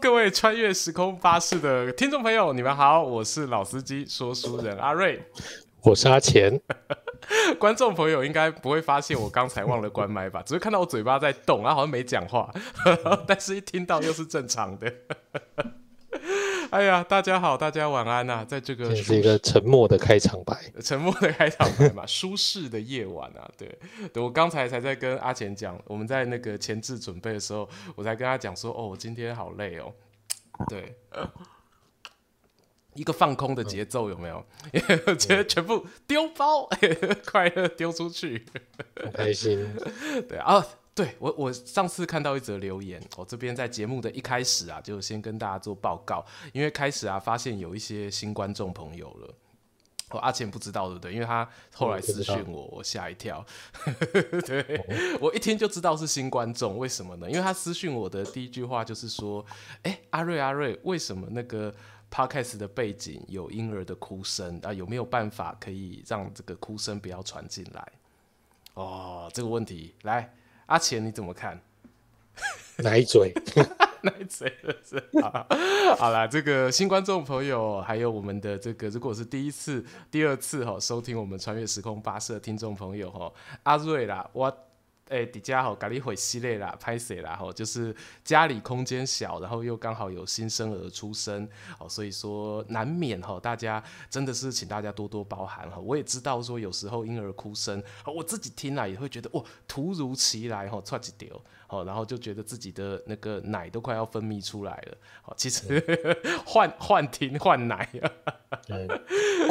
各位穿越时空巴士的听众朋友，你们好，我是老司机说书人阿瑞，我是阿钱。观众朋友应该不会发现我刚才忘了关麦吧？只是看到我嘴巴在动，然后好像没讲话，但是一听到又是正常的。哎呀，大家好，大家晚安呐、啊！在这个这是一个沉默的开场白，沉默的开场白嘛，舒适的夜晚啊，对，对我刚才才在跟阿钱讲，我们在那个前置准备的时候，我才跟他讲说，哦，我今天好累哦，对，一个放空的节奏有没有？我觉得全部丢包，快乐丢出去，很开心，对啊。对我，我上次看到一则留言，我、这边在节目的一开始啊，就先跟大家做报告，因为开始啊，发现有一些新观众朋友了。哦，阿钱不知道对不对？因为他后来私讯我，我吓一跳。对、我一听就知道是新观众，为什么呢？因为他私讯我的第一句话就是说：“哎，阿瑞阿瑞，为什么那个 podcast 的背景有婴儿的哭声啊？有没有办法可以让这个哭声不要传进来？”哦，这个问题来。阿钱你怎么看？奶嘴，奶嘴是好，好啦，这个新观众朋友，还有我们的这个，如果是第一次、第二次哈收听我们穿越时空巴士的听众朋友哈，阿瑞啦，我。哎，底下吼，咖喱会系列啦，拍摄啦，吼，就是家里空间小，然后又刚好有新生儿出生，哦，所以说难免哈，大家真的是请大家多多包涵哈。我也知道说有时候婴儿哭声，我自己听了也会觉得哇，突如其来哈，差几丢，哦，然后就觉得自己的那个奶都快要分泌出来了，哦，其实换换 听换奶，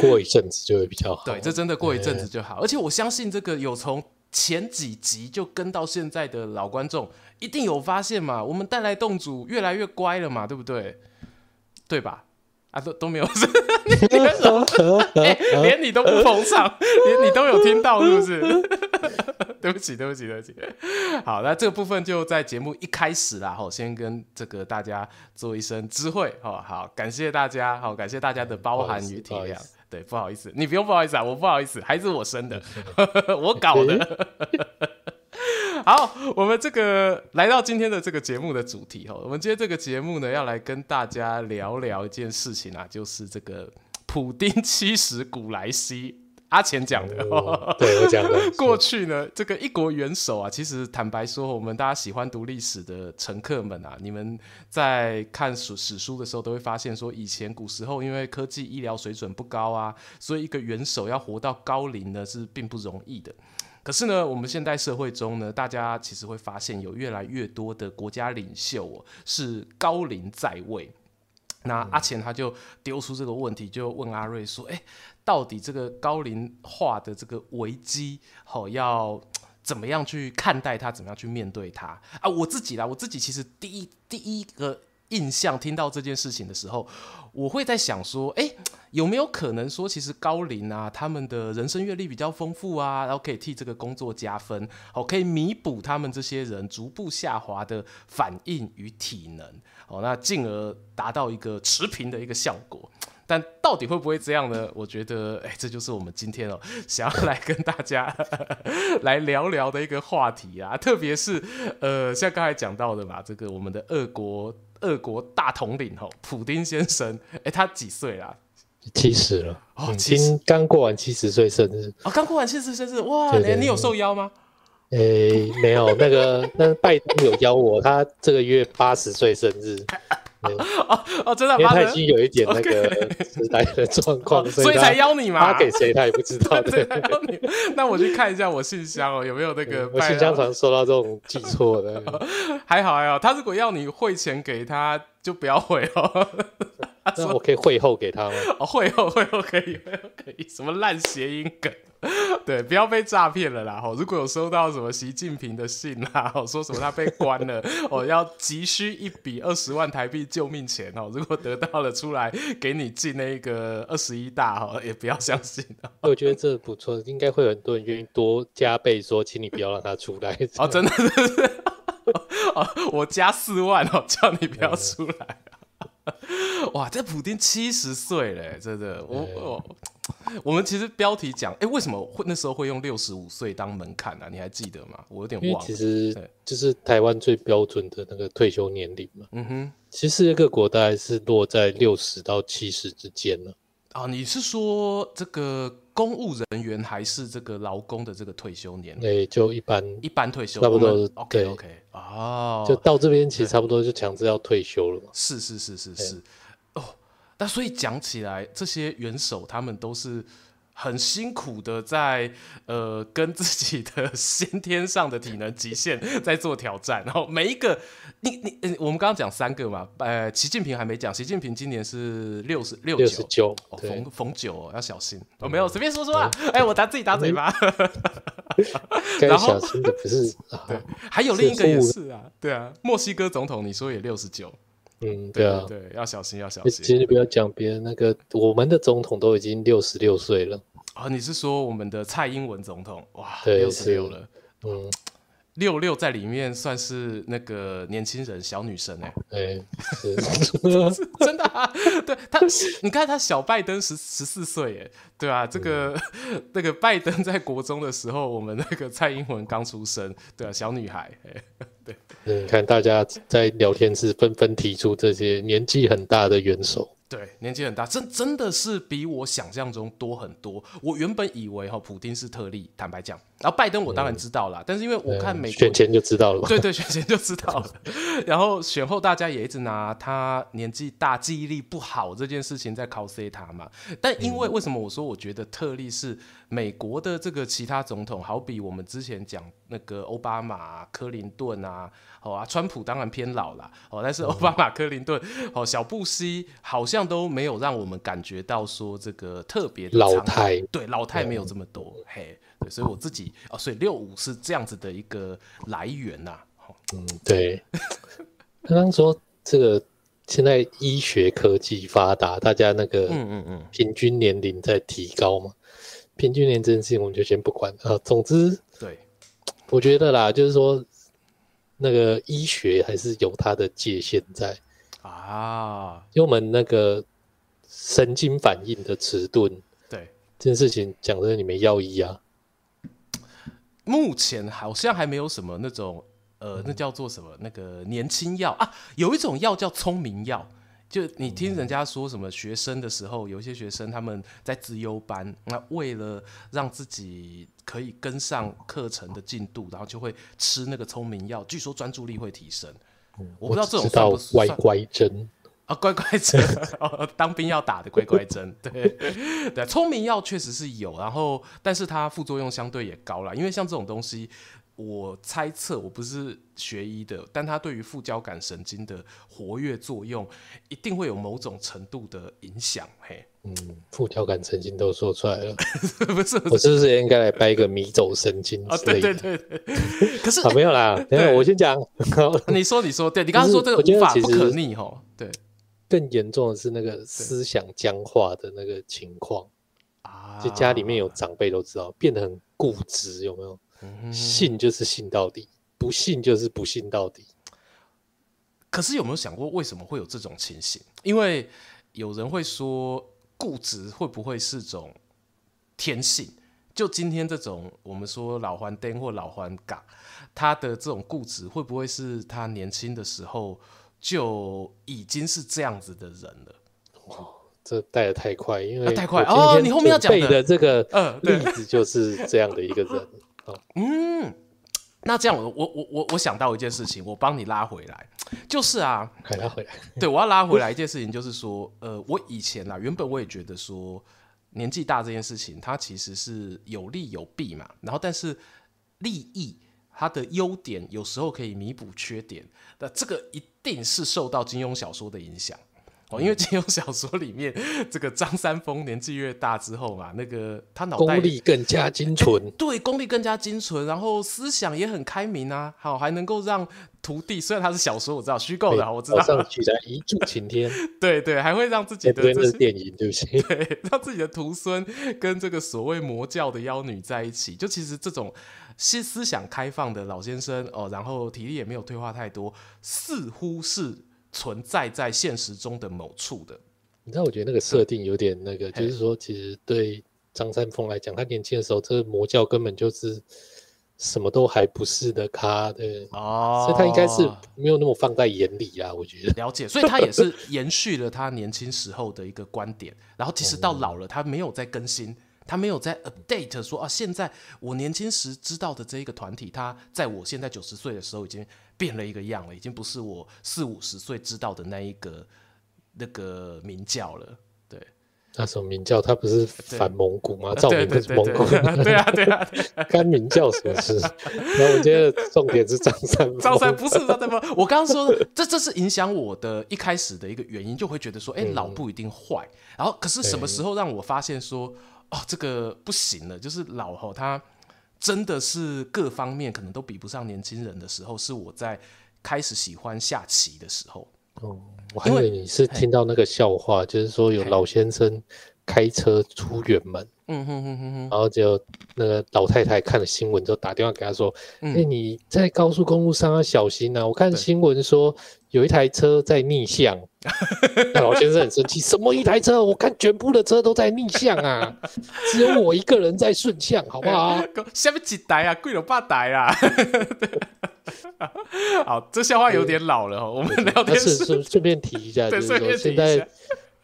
过一阵子就会比较好。对，这真的过一阵子就好，而且我相信这个有从。前几集就跟到现在的老观众一定有发现嘛，我们带来洞主越来越乖了嘛，对不对？对吧？啊，都都没有，欸、连你都不捧场，连你都有听到是不是？对不起，对不起，对不起。好，那这个部分就在节目一开始啦，好，先跟这个大家做一声知会，好好，感谢大家，好，感谢大家的包涵与体谅。对，不好意思，你不用不好意思啊，我不好意思，还是我生的，我搞的。好，我们这个来到今天的这个节目的主题哈，我们今天这个节目呢，要来跟大家聊聊一件事情啊，就是这个普丁七十古来稀。阿钱讲的，哦、对我讲的。过去呢，这个一国元首啊，其实坦白说，我们大家喜欢读历史的乘客们啊，你们在看史史书的时候，都会发现说，以前古时候因为科技医疗水准不高啊，所以一个元首要活到高龄呢是并不容易的。可是呢，我们现代社会中呢，大家其实会发现有越来越多的国家领袖、哦、是高龄在位。那阿钱他就丢出这个问题，就问阿瑞说：“哎、欸，到底这个高龄化的这个危机，好、要怎么样去看待它？怎么样去面对它？啊，我自己啦，我自己其实第一第一个印象听到这件事情的时候，我会在想说：哎、有没有可能说，其实高龄啊，他们的人生阅历比较丰富啊，然后可以替这个工作加分，好、可以弥补他们这些人逐步下滑的反应与体能。”哦，那进而达到一个持平的一个效果，但到底会不会这样呢？我觉得，哎，这就是我们今天哦 想要来跟大家 来聊聊的一个话题啊。特别是呃，像刚才讲到的嘛，这个我们的俄国俄国大统领哦，普丁先生，哎，他几岁啦？七十了，哦，已经刚过完七十岁生日哦，刚过完七十岁生日，哇，对对对，你有受邀吗？诶、欸，没有，那个，那拜登有邀我，他这个月八十岁生日。哦哦，真的，因为他已经有一点那个时代的状况，哦，所以才邀你嘛。他给谁他也不知道。对，那我去看一下我信箱哦，有没有那个？我信箱常收到这种记错的。还好还好，他如果要你汇钱给他，就不要汇哦。那我可以汇后给他吗？哦，汇后汇后可以，汇后可以，什么烂谐音梗？对，不要被诈骗了啦！如果有收到什么习近平的信啦，说什么他被关了，哦，要急需一笔二十万台币救命钱哦，如果得到了出来给你进那个二十一大哈，也不要相信。我觉得这不错，应该会有很多人愿意多加倍说，请你不要让他出来。哦，真的，真的，哦，我加四万哦，叫你不要出来。哇，这普丁七十岁嘞，真的，我我。我们其实标题讲，哎，为什么会那时候会用六十五岁当门槛呢？你还记得吗？我有点忘了。其实就是台湾最标准的那个退休年龄嘛。嗯哼，其实世界各国大概是落在六十到七十之间呢。啊，你是说这个公务人员还是这个劳工的这个退休年龄？对，就一般一般退休，差不多。OK OK，哦，就到这边其实差不多就强制要退休了嘛。是是是是是。哦，那所以讲起来，这些元首他们都是。很辛苦的在呃跟自己的先天上的体能极限在做挑战，然后每一个你你我们刚刚讲三个嘛，呃，习近平还没讲，习近平今年是六十六十九，逢逢九哦，要小心哦，没有随便说说啊，哎，我打自己打嘴巴，该小心的不是，对，还有另一个也是啊，对啊，墨西哥总统你说也六十九。嗯，对啊，对，要小心，要小心。其实不要讲别人，那个我们的总统都已经六十六岁了。啊，你是说我们的蔡英文总统？哇，六十六了，嗯，六六在里面算是那个年轻人、小女生哎，哎，真的啊，对他，你看他小拜登十十四岁哎，对啊，这个那个拜登在国中的时候，我们那个蔡英文刚出生，对啊，小女孩哎，对。嗯，看大家在聊天室纷纷提出这些年纪很大的元首，对，年纪很大，真真的是比我想象中多很多。我原本以为哈，普丁是特例，坦白讲，然后拜登我当然知道了，嗯、但是因为我看美国选前就知道了，对对，选前就知道了。然后选后大家也一直拿他年纪大、记忆力不好这件事情在考 C 他嘛。但因为为什么我说我觉得特例是美国的这个其他总统，好比我们之前讲那个奥巴马、克林顿啊。好啊，川普当然偏老了，哦，但是奥巴马、克林顿、哦，小布希好像都没有让我们感觉到说这个特别的老态，对，老态没有这么多，嗯、嘿，对，所以我自己哦，所以六五是这样子的一个来源呐、啊，嗯，对，刚刚说这个现在医学科技发达，大家那个嗯嗯嗯，平均年龄在提高嘛，平均年龄这件事情我们就先不管啊，总之，对，我觉得啦，就是说。那个医学还是有它的界限在啊，因为我们那个神经反应的迟钝，对这件事情讲的你没药医啊。目前好像还没有什么那种呃，那叫做什么那个年轻药啊，有一种药叫聪明药。就你听人家说什么学生的时候，有些学生他们在自优班，那为了让自己可以跟上课程的进度，然后就会吃那个聪明药，据说专注力会提升。嗯、我不知道这种算不算乖乖针啊，乖乖针 哦，当兵要打的乖乖针。对 对，聪明药确实是有，然后但是它副作用相对也高了，因为像这种东西。我猜测，我不是学医的，但它对于副交感神经的活跃作用，一定会有某种程度的影响。嘿，嗯，副交感神经都说出来了，不是，我是不是应该来掰一个迷走神经啊？对对对对，可是、啊、没有啦，等下我先讲。你说，你说，对你刚刚说这个无法不可逆哈，对，更严重的是那个思想僵化的那个情况啊，就家里面有长辈都知道，变得很固执，有没有？信就是信到底，不信就是不信到底。可是有没有想过，为什么会有这种情形？因为有人会说，固执会不会是种天性？就今天这种我们说老黄灯或老顽童，他的这种固执，会不会是他年轻的时候就已经是这样子的人了？哇，这带的太快，因为太快哦！你后面要讲的这个例子就是这样的一个人。嗯，那这样我我我我我想到一件事情，我帮你拉回来，就是啊，拉回来，对，我要拉回来一件事情，就是说，呃，我以前啊，原本我也觉得说，年纪大这件事情，它其实是有利有弊嘛，然后但是利益它的优点有时候可以弥补缺点，那这个一定是受到金庸小说的影响。哦，因为金庸小说里面，这个张三丰年纪越大之后嘛，那个他脑袋功力更加精纯，欸，对，功力更加精纯，然后思想也很开明啊，好，还能够让徒弟，虽然他是小说，我知道虚构的，我知道，早上起来一柱擎天，对对，还会让自己的这是电影，对不起，对，让自己的徒孙跟这个所谓魔教的妖女在一起，就其实这种思思想开放的老先生哦，然后体力也没有退化太多，似乎是。存在在现实中的某处的，你知道？我觉得那个设定有点那个，嗯、就是说，其实对张三丰来讲，他年轻的时候，这个魔教根本就是什么都还不是的咖，对哦，所以他应该是没有那么放在眼里啊，我觉得。了解，所以 他也是延续了他年轻时候的一个观点，然后其实到老了，他没有再更新。他没有在 update 说啊，现在我年轻时知道的这一个团体，他在我现在九十岁的时候已经变了一个样了，已经不是我四五十岁知道的那一个那个明教了。对，那什么明教？他不是反蒙古吗？赵明不是蒙古？对啊，对啊，干明教什么事？然后我觉得重点是张三，张三不是张三丰。我刚刚说的，这这是影响我的一开始的一个原因，就会觉得说，哎、欸，老不一定坏。然后，可是什么时候让我发现说？哦，这个不行了，就是老吼，他真的是各方面可能都比不上年轻人的时候，是我在开始喜欢下棋的时候。哦，我还以为你是听到那个笑话，就是说有老先生开车出远门，嗯哼哼哼哼，然后就那个老太太看了新闻，就打电话给他说：“哎、嗯，你在高速公路上要小心啊！我看新闻说有一台车在逆向。” 那老先生很生气，什么一台车？我看全部的车都在逆向啊，只有我一个人在顺向，好不好？下面几台啊，贵了八台啊。好，这笑话有点老了，我们聊天是顺顺便提一下，就是说现在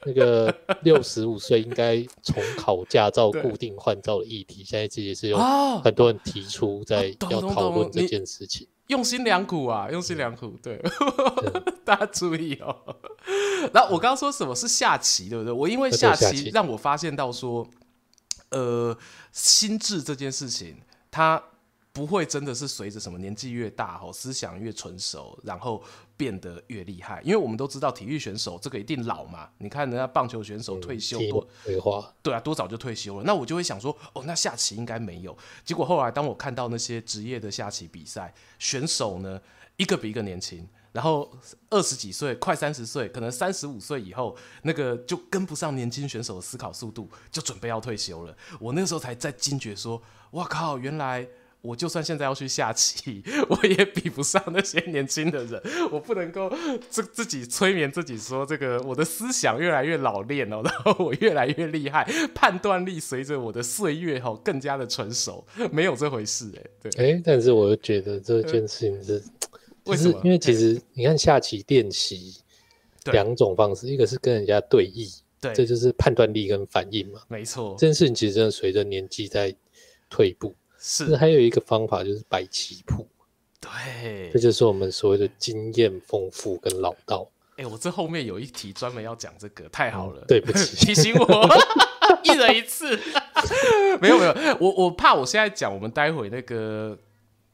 那个六十五岁应该重考驾照、固定换照的议题，现在这也是有很多人提出在要讨论这件事情。用心良苦啊，用心良苦，对，大家注意哦。然后我刚刚说什么是下棋，对不对？我因为下棋让我发现到说，呃，心智这件事情，它。不会真的是随着什么年纪越大吼，思想越成熟，然后变得越厉害。因为我们都知道体育选手这个一定老嘛。你看人家棒球选手退休多，退化，对啊，多早就退休了。那我就会想说，哦，那下棋应该没有。结果后来当我看到那些职业的下棋比赛选手呢，一个比一个年轻，然后二十几岁，快三十岁，可能三十五岁以后，那个就跟不上年轻选手的思考速度，就准备要退休了。我那个时候才在惊觉说，哇靠，原来。我就算现在要去下棋，我也比不上那些年轻的人。我不能够自自己催眠自己说，这个我的思想越来越老练哦，然后我越来越厉害，判断力随着我的岁月哦更加的成熟，没有这回事哎。对，哎、欸，但是我又觉得这件事情是，为什么？因为其实你看下棋练习两种方式，一个是跟人家对弈，对，这就是判断力跟反应嘛。没错，这件事情其实真的随着年纪在退步。是，还有一个方法就是摆棋谱，对，这就是我们所谓的经验丰富跟老道。哎、欸，我这后面有一题专门要讲这个，太好了，嗯、对不起，提醒我 一人一次。没有没有，我我怕我现在讲，我们待会那个。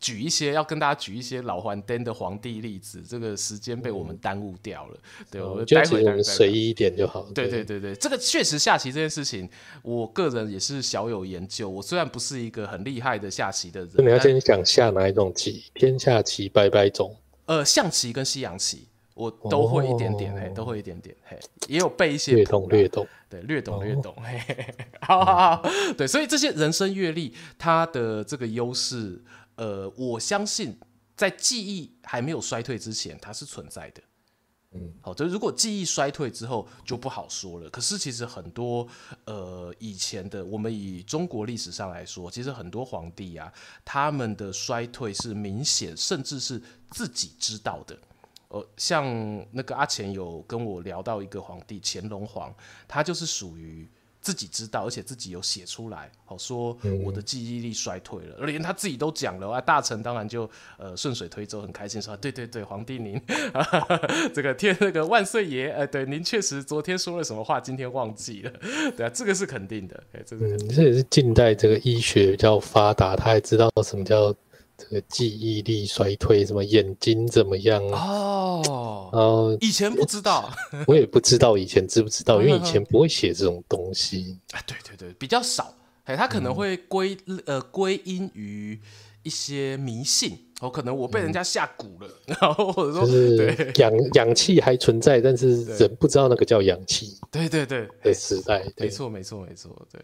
举一些要跟大家举一些老还灯的皇帝例子，这个时间被我们耽误掉了。嗯、对，我们待会我们随意一点就好。对对对对，这个确实下棋这件事情，我个人也是小有研究。我虽然不是一个很厉害的下棋的人，那你要先讲下哪一种棋？天下棋、拜拜种。呃，象棋跟西洋棋我都会一点点，哦、嘿，都会一点点，嘿，也有背一些。略懂略懂，对，略懂略懂，嘿、哦，嘿，好好好，对，所以这些人生阅历，它的这个优势。呃，我相信在记忆还没有衰退之前，它是存在的。嗯，好，就如果记忆衰退之后，就不好说了。可是其实很多呃以前的，我们以中国历史上来说，其实很多皇帝啊，他们的衰退是明显，甚至是自己知道的。呃，像那个阿钱有跟我聊到一个皇帝乾隆皇，他就是属于。自己知道，而且自己有写出来，好说我的记忆力衰退了，连他自己都讲了啊。大臣当然就呃顺水推舟，很开心说，对对对，皇帝您 这个天那个万岁爷，呃，对您确实昨天说了什么话，今天忘记了，对啊，这个是肯定的，哎，这个、嗯、这也是近代这个医学比较发达，他还知道什么叫。这个记忆力衰退，什么眼睛怎么样？哦，呃，以前不知道，我也不知道以前知不知道，因为以前不会写这种东西。啊。对对对，比较少，哎，他可能会归、嗯、呃归因于一些迷信，哦，可能我被人家下蛊了，嗯、然后或者说就是氧氧气还存在，但是人不知道那个叫氧气。对对对，对时代，没错没错没错，对，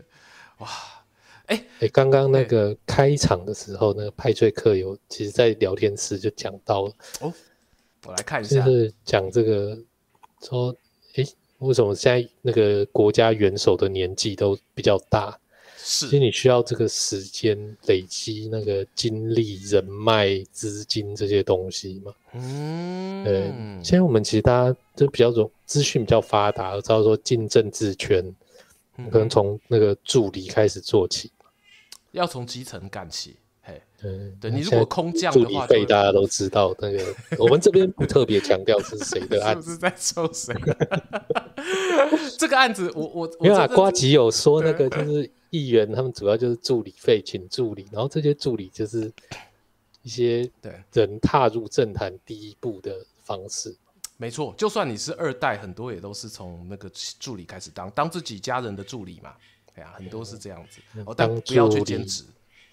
哇。哎哎，刚刚那个开场的时候，那个派翠克有其实，在聊天室就讲到了哦，我来看一下，就是讲这个说，哎，为什么现在那个国家元首的年纪都比较大？是，其实你需要这个时间累积那个精力、人脉、资金这些东西嘛。嗯，对。现在我们其实大家都比较容资讯比较发达，知道说进政治圈，可能从那个助理开始做起，嗯、要从基层干起。对，对你如果空降的话，助理费大家都知道那个，我们这边不特别强调是谁的 案子，在抽谁？这个案子我我没有啊，瓜吉有说那个就是议员，他们主要就是助理费，请助理，然后这些助理就是一些对人踏入政坛第一步的方式。没错，就算你是二代，很多也都是从那个助理开始当，当自己家人的助理嘛。哎呀，很多是这样子，哦，但不要去兼职。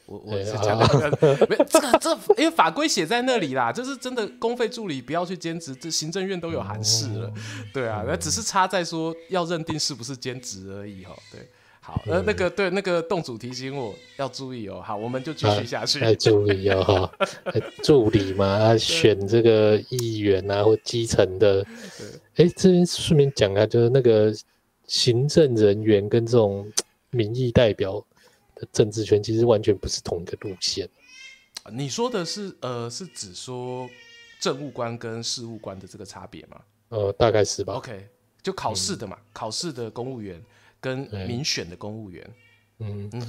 我我是讲的，没这个这因为法规写在那里啦，就是真的公费助理不要去兼职，这行政院都有函释了，对啊，那只是差在说要认定是不是兼职而已哈。对，好，呃，那个对那个洞主提醒我要注意哦，好，我们就继续下去。要注意哦，哈，助理嘛，选这个议员啊或基层的，哎，这边顺便讲一下，就是那个行政人员跟这种民意代表的。政治圈其实完全不是同一个路线。你说的是呃，是指说政务官跟事务官的这个差别吗？呃，大概是吧。OK，就考试的嘛，嗯、考试的公务员跟民选的公务员。嗯嗯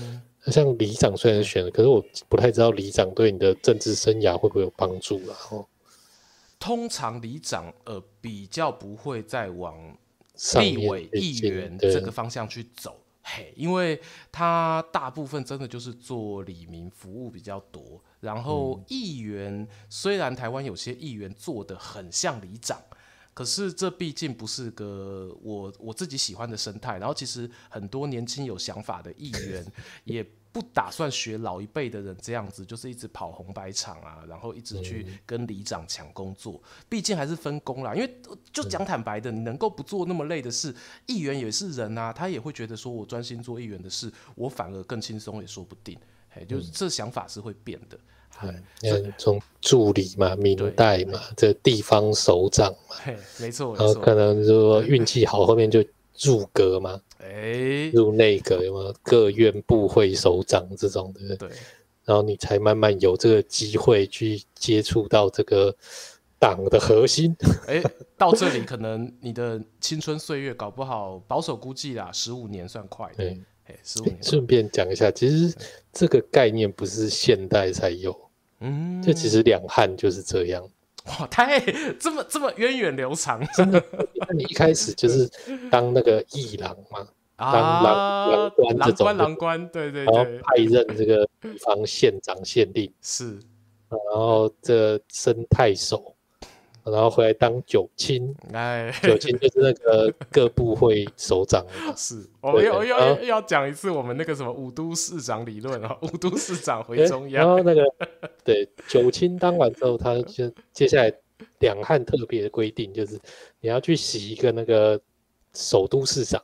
哼，像里长虽然选了，可是我不太知道里长对你的政治生涯会不会有帮助了。哦，通常里长呃比较不会再往立委议员这个方向去走。嘿，因为他大部分真的就是做里民服务比较多，然后议员、嗯、虽然台湾有些议员做的很像里长，可是这毕竟不是个我我自己喜欢的生态。然后其实很多年轻有想法的议员 也。不打算学老一辈的人这样子，就是一直跑红白场啊，然后一直去跟里长抢工作。毕竟还是分工啦，因为就讲坦白的，你能够不做那么累的事，议员也是人啊，他也会觉得说我专心做议员的事，我反而更轻松也说不定。嘿，就是这想法是会变的。嗯，从助理嘛、民代嘛、这地方首长嘛，嘿，没错，然后可能说运气好，后面就入阁嘛。哎，入内阁有没有各院部会首长这种的？对，然后你才慢慢有这个机会去接触到这个党的核心。哎，到这里可能你的青春岁月搞不好保守估计啦，十五年算快。对，哎，十五年。顺便讲一下，其实这个概念不是现代才有，嗯，这其实两汉就是这样。哇，太这么这么源远流长，真的。那你一开始就是当那个议郎嘛，当郎郎官这种，郎官，对对对，然后派任这个地方县长、县令是，然后这升太守。然后回来当九卿，哎，九卿就是那个 各部会首长。是，我们要要要讲一次我们那个什么五都市长理论啊，五都市长回中央。然后那个对九卿当完之后，他就接下来两汉特别的规定就是你要去洗一个那个首都市长。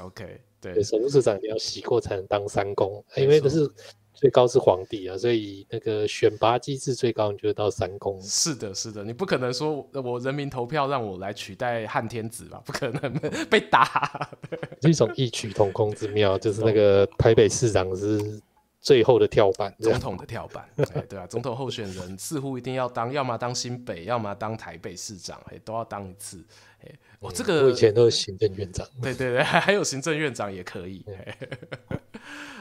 OK，对，对，首都市长你要洗过才能当三公，因为这是。最高是皇帝啊，所以那个选拔机制最高，你就会到三公。是的，是的，你不可能说我人民投票让我来取代汉天子吧？不可能被打。是一种异曲同工之妙，就是那个台北市长是最后的跳板，总统的跳板。哎，对啊，总统候选人似乎一定要当，要么当新北，要么当台北市长，哎，都要当一次。哎，我这个我以前都是行政院长。对对对，还有行政院长也可以。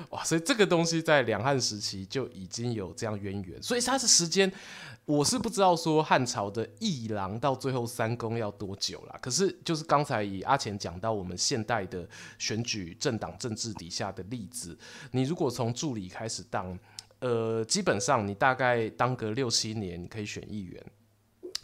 哇，所以这个东西在两汉时期就已经有这样渊源，所以它的时间我是不知道说汉朝的议郎到最后三公要多久啦。可是就是刚才以阿钱讲到我们现代的选举政党政治底下的例子，你如果从助理开始当，呃，基本上你大概当个六七年，你可以选议员，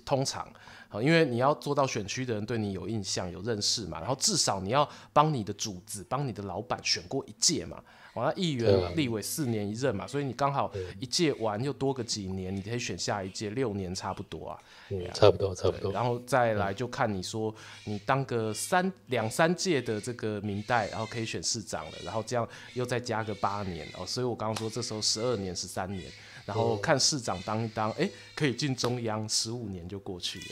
通常。好，因为你要做到选区的人对你有印象、有认识嘛，然后至少你要帮你的主子、帮你的老板选过一届嘛。完了，议员、立委四年一任嘛，所以你刚好一届完又多个几年，你可以选下一届，六年差不多啊。嗯，差不多，差不多。然后再来就看你说，你当个三两三届的这个民代，然后可以选市长了，然后这样又再加个八年哦。所以我刚刚说这时候十二年、十三年。然后看市长当一当，哎，可以进中央，十五年就过去了。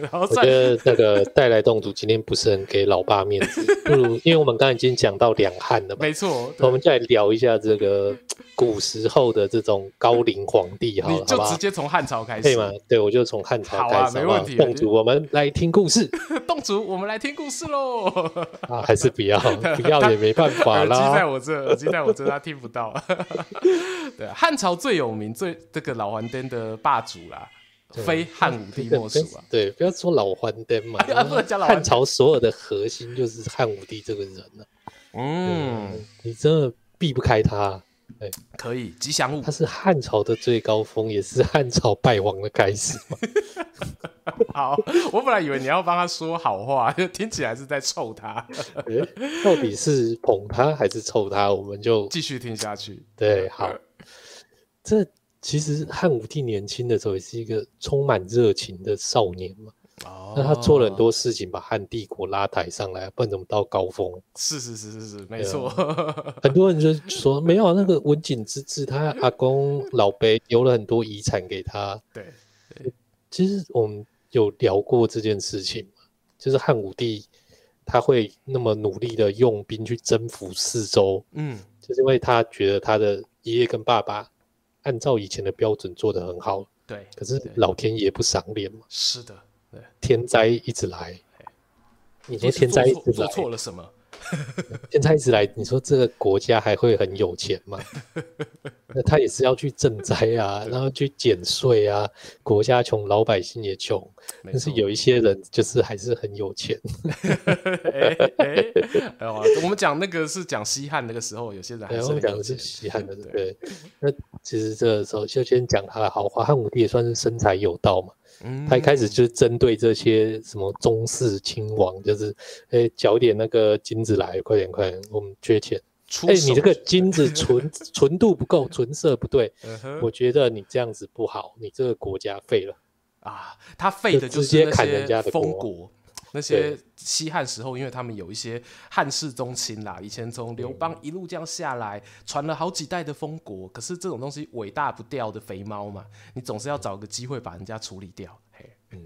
然后我觉得那个带来洞主今天不是很给老爸面子，不如因为我们刚才已经讲到两汉了嘛，没错，我们再聊一下这个古时候的这种高龄皇帝，好，你就直接从汉朝开始，可以吗？对，我就从汉朝开始，好啊，没问题。洞主，我们来听故事。洞主，我们来听故事喽。啊，还是不要，不要也没办法啦。耳机在我这，耳机在我这，他听不到。对，汉朝最有名、最这个老还登的霸主啦。非汉武帝莫属啊！对，不要说老还登嘛，汉朝所有的核心就是汉武帝这个人呢、啊。嗯，你真的避不开他。对，可以吉祥物。他是汉朝的最高峰，也是汉朝败亡的开始。好，我本来以为你要帮他说好话，就 听起来是在臭他。到底是捧他还是臭他？我们就继续听下去。对，好，这。其实汉武帝年轻的时候也是一个充满热情的少年嘛。哦，那他做了很多事情，把汉帝国拉抬上来，不然怎么到高峰？是是是是是，没错。很多人就说没有那个文景之治，他阿公老辈留了很多遗产给他。对，其实我们有聊过这件事情嘛，就是汉武帝他会那么努力的用兵去征服四周，嗯，就是因为他觉得他的爷爷跟爸爸。按照以前的标准做得很好，对。可是老天爷不赏脸嘛？是的，对。天灾一直来，你说天灾一直来，做错了什么？天灾一直来，你说这个国家还会很有钱吗？那他也是要去赈灾啊，然后去减税啊。国家穷，老百姓也穷，但是有一些人就是还是很有钱。哎哎，我们讲那个是讲西汉那个时候，有些人还是讲的是西汉的，对。那其实这个时候就先讲他的好话，汉武帝也算是生财有道嘛。嗯、他一开始就是针对这些什么宗室亲王，就是哎，缴点那个金子来，快点快点，我们缺钱。哎，你这个金子纯纯 度不够，纯色不对，嗯，我觉得你这样子不好，你这个国家废了啊！他废的就是直接砍人家的封国。那些西汉时候，因为他们有一些汉室宗亲啦，以前从刘邦一路这样下来，传了好几代的封国。可是这种东西尾大不掉的肥猫嘛，你总是要找个机会把人家处理掉。嘿，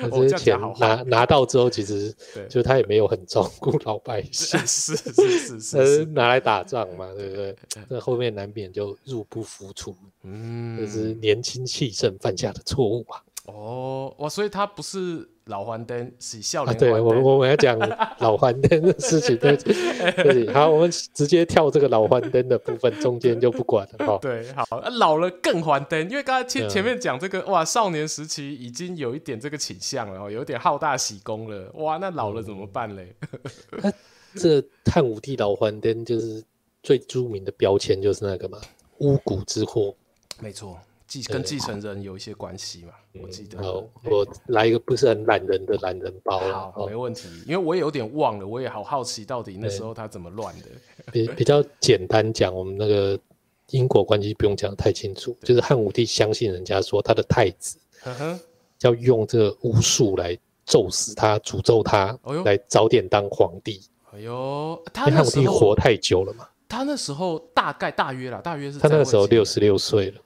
嗯、这些钱拿拿到之后，其实 就他也没有很照顾老百 姓，是是是是，是拿来打仗嘛，对不对？那后面难免就入不敷出，嗯，这是年轻气盛犯下的错误啊。哦，哇，所以他不是。老还灯是少年，对我我们要讲老还灯的事情，对 对，好，我们直接跳这个老还灯的部分，中间就不管了哈。对，好，老了更还灯，因为刚才前前面讲这个哇，少年时期已经有一点这个倾向了，有点好大喜功了，哇，那老了怎么办嘞？那这汉武帝老还灯就是最著名的标签就是那个嘛，巫蛊之祸，没错。继跟继承人有一些关系嘛？我记得。好，我来一个不是很懒人的懒人包了。好，没问题。因为我也有点忘了，我也好好奇到底那时候他怎么乱的。比比较简单讲，我们那个因果关系不用讲的太清楚。就是汉武帝相信人家说他的太子，要用这个巫术来咒死他，诅咒他，来早点当皇帝。哎呦，他汉武帝活太久了嘛？他那时候大概大约啦，大约是他那个时候六十六岁了。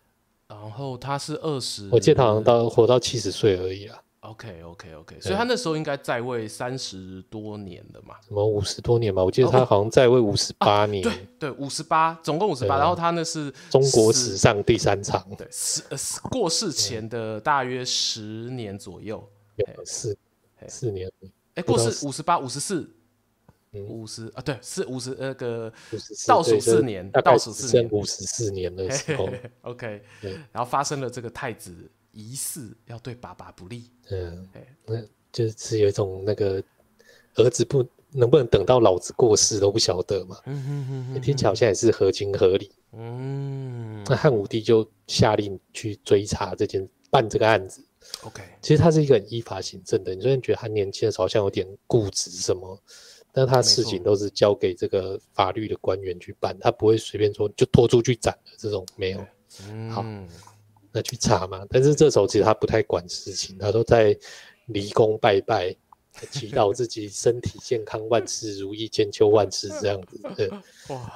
然后他是二十，我记得他好像到活到七十岁而已啊。OK OK OK，所以他那时候应该在位三十多年了嘛？什么五十多年嘛？我记得他好像在位五十八年。对对，五十八，总共五十八。然后他那是中国史上第三长。对，死呃过世前的大约十年左右。四四年。哎，过世五十八，五十四。五十啊，对，是五十那个倒数四年，倒数四年，五十四年的时候，OK，然后发生了这个太子疑似要对爸爸不利，嗯，那就是有一种那个儿子不能不能等到老子过世都不晓得嘛，嗯哼哼哼，听起来好像也是合情合理，嗯，那汉武帝就下令去追查这件办这个案子，OK，其实他是一个很依法行政的，你虽然觉得他年轻的时候好像有点固执什么。但他事情都是交给这个法律的官员去办，他不会随便说就拖出去斩了这种没有。好，那去查嘛。但是这时候其实他不太管事情，他都在离宫拜拜，祈祷自己身体健康，万事如意，千秋万世这样子。对，哇，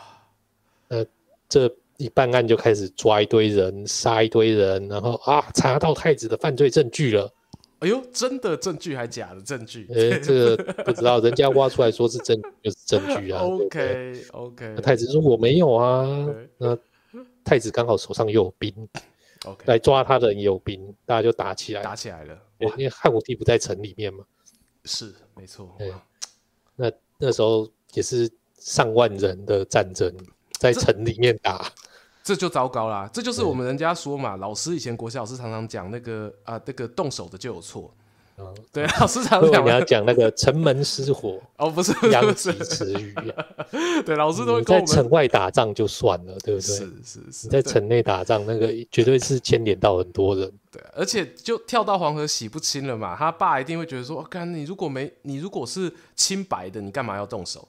那这一办案就开始抓一堆人，杀一堆人，然后啊查到太子的犯罪证据了，哎呦，真的证据还假的证据？哎，这个不知道，人家挖出来说是证据就是证据啊。OK OK。太子说我没有啊，那太子刚好手上又有兵，OK，来抓他的人也有兵，大家就打起来，打起来了。因为汉武帝不在城里面嘛。是，没错。那那时候也是上万人的战争，在城里面打。这就糟糕啦！这就是我们人家说嘛，老师以前国小老师常常讲那个啊，那个动手的就有错。嗯，对，老师常常讲。你要讲那个城门失火 哦，不是，殃及池鱼。对，老师都会跟我们。在城外打仗就算了，对不对？是是是。在城内打仗，那个绝对是牵连到很多人。对，而且就跳到黄河洗不清了嘛，他爸一定会觉得说：“干，你如果没，你如果是清白的，你干嘛要动手？”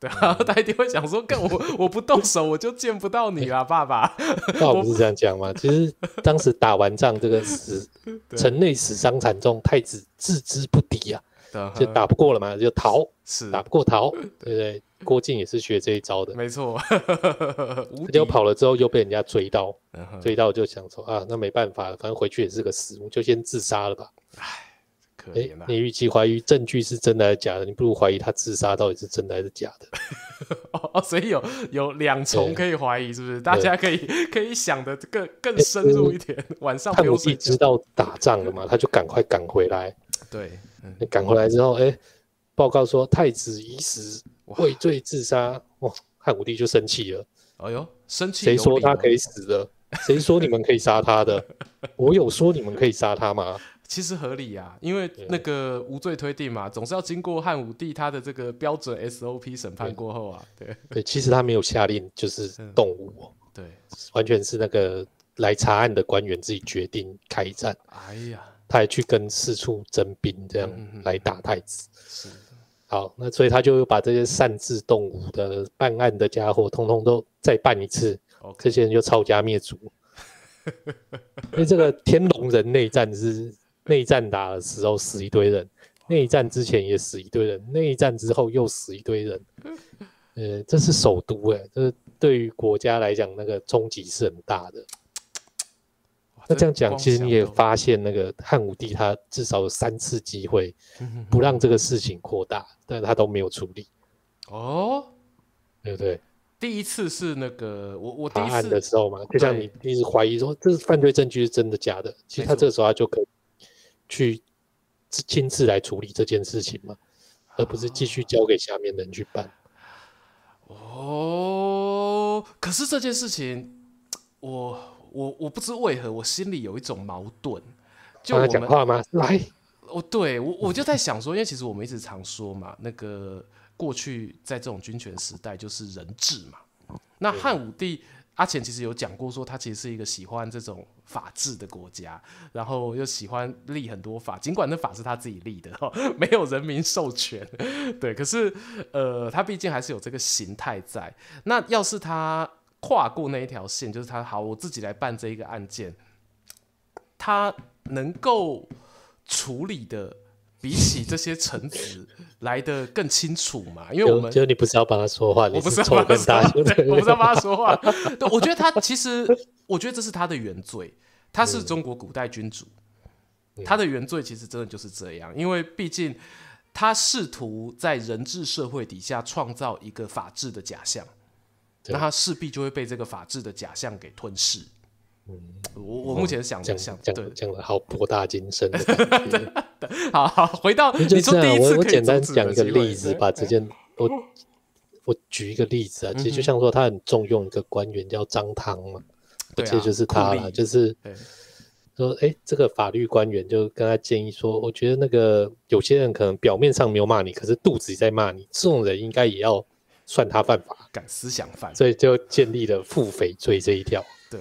对啊，他一定会想说：“干我我不动手，我就见不到你啊，爸爸。”爸不是这样讲吗？其实当时打完仗，这个死城内死伤惨重，太子自知不敌啊，就打不过了嘛，就逃。是打不过逃，对不对？郭靖也是学这一招的，没错。他就跑了之后又被人家追到，追到就想说啊，那没办法了，反正回去也是个死我，就先自杀了吧。哎、欸，你与其怀疑证据是真的还是假的，你不如怀疑他自杀到底是真的还是假的。哦，所以有有两重可以怀疑，是不是？大家可以可以想的更更深入一点。欸、晚上汉武帝知道打仗了嘛，他就赶快赶回来。对，赶、嗯、回来之后，哎、欸，报告说太子已死，畏罪自杀。哇，汉武帝就生气了。哎呦，生气！谁说他可以死的？谁说你们可以杀他的？我有说你们可以杀他吗？其实合理呀、啊，因为那个无罪推定嘛，总是要经过汉武帝他的这个标准 SOP 审判过后啊。对对，其实他没有下令，就是动武、对，完全是那个来查案的官员自己决定开战。哎呀，他还去跟四处征兵，这样来打太子。是、嗯，好，那所以他就把这些擅自动武的办案的家伙，通通都再办一次。这些人就抄家灭族。因为这个天龙人内战是。内战打的时候死一堆人，内战之前也死一堆人，内战之后又死一堆人。呃，这是首都哎，这对于国家来讲，那个冲击是很大的。那这样讲，其实你也发现，那个汉武帝他至少有三次机会不让这个事情扩大，但他都没有处理。哦，对不对？第一次是那个我我查案的时候嘛，就像你一直怀疑说这是犯罪证据是真的假的，其实他这个时候他就可以。去亲自来处理这件事情嘛，而不是继续交给下面的人去办。哦，可是这件事情，我我我不知为何，我心里有一种矛盾。就我们讲话吗？来，哦，对我我就在想说，因为其实我们一直常说嘛，那个过去在这种军权时代就是人治嘛，那汉武帝。阿钱其实有讲过，说他其实是一个喜欢这种法治的国家，然后又喜欢立很多法，尽管那法是他自己立的，没有人民授权，对。可是，呃，他毕竟还是有这个形态在。那要是他跨过那一条线，就是他好，我自己来办这一个案件，他能够处理的。比起这些臣子来的更清楚嘛？因为我们就你不是要帮他说话，我不是要帮他说话，我不是要帮他说话。对，我觉得他其实，我觉得这是他的原罪。他是中国古代君主，嗯、他的原罪其实真的就是这样。因为毕竟他试图在人治社会底下创造一个法治的假象，那他势必就会被这个法治的假象给吞噬。嗯，我我目前想的想对讲的好博大精深的 好好回到你说第一次，我我简单讲一个例子吧。这件 我我举一个例子啊，其实就像说他很重用一个官员叫张汤嘛，其实就是他了，就是说哎，这个法律官员就跟他建议说，我觉得那个有些人可能表面上没有骂你，可是肚子里在骂你，这种人应该也要算他犯法，敢思想犯，所以就建立了腹诽罪这一条。对。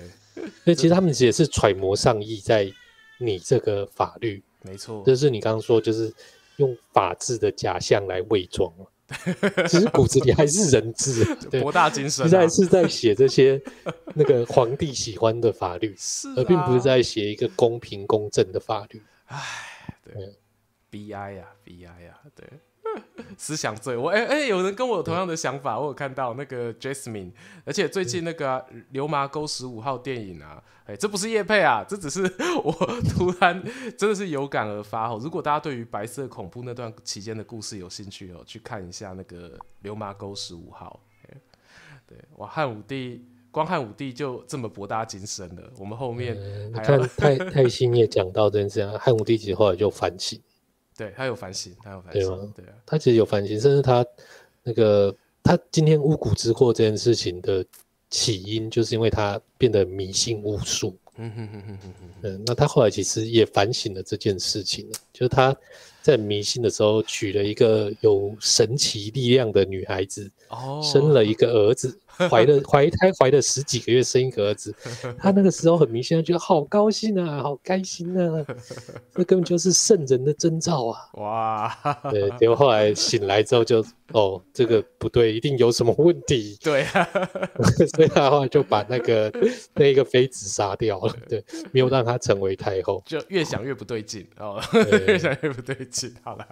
所以其实他们也是揣摩上意，在你这个法律，没错，就是你刚刚说，就是用法治的假象来伪装嘛。其实骨子里还是人治，博大精深，实在是在写这些那个皇帝喜欢的法律，而并不是在写一个公平公正的法律。哎，对，，B I 呀，B I 呀，对。思想罪，我哎哎、有人跟我有同样的想法，我有看到那个 Jasmine，而且最近那个、啊《流麻沟十五号》电影啊，哎、欸，这不是叶配啊，这只是 我突然真的是有感而发哦。如果大家对于白色恐怖那段期间的故事有兴趣哦，去看一下那个《流麻沟十五号》欸。对，哇，汉武帝光汉武帝就这么博大精深了，我们后面你看太太兴也讲到这样，汉武帝其实后来就反省。对他有反省，他有反省，对吗？对啊，他其实有反省，甚至他那个他今天巫蛊之祸这件事情的起因，就是因为他变得迷信巫术。嗯哼哼哼哼哼。嗯，那他后来其实也反省了这件事情，就是他在迷信的时候娶了一个有神奇力量的女孩子，哦，生了一个儿子。怀了怀胎怀了十几个月，生一个儿子，他那个时候很明显，觉得好高兴啊，好开心啊，那根本就是圣人的征兆啊！哇，对，结果后来醒来之后就，哦，这个不对，一定有什么问题。对啊，所以他后来就把那个那一个妃子杀掉了，对，没有让他成为太后。就越想越不对劲哦，越想越不对劲。好了，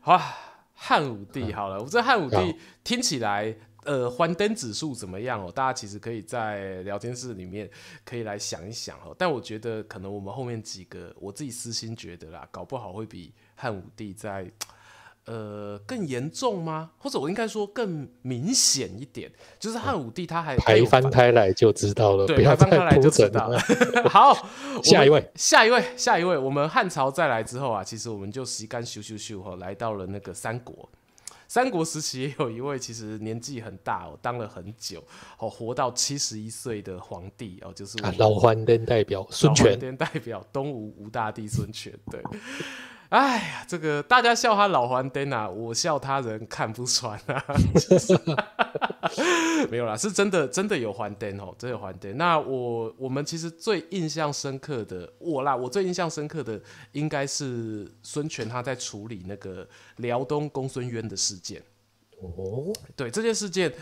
好啊，汉武帝好了，我这汉武帝听起来。呃，幻灯指数怎么样哦？大家其实可以在聊天室里面可以来想一想哦。但我觉得可能我们后面几个，我自己私心觉得啦，搞不好会比汉武帝在呃更严重吗？或者我应该说更明显一点，就是汉武帝他还排翻开来就知道了，对，排翻开来就知道了。好，下一位，下一位，下一位。我们汉朝再来之后啊，其实我们就时间咻咻咻哈，来到了那个三国。三国时期也有一位其实年纪很大哦，当了很久哦，活到七十一岁的皇帝哦，就是老桓灯代表孙权，老桓天代表东吴吴大帝孙权，对。哎呀，这个大家笑他老还灯啊，我笑他人看不穿啊。没有啦，是真的，真的有还灯哦，真的有还灯。那我我们其实最印象深刻的，我啦，我最印象深刻的应该是孙权他在处理那个辽东公孙渊的事件。哦，对这件事件，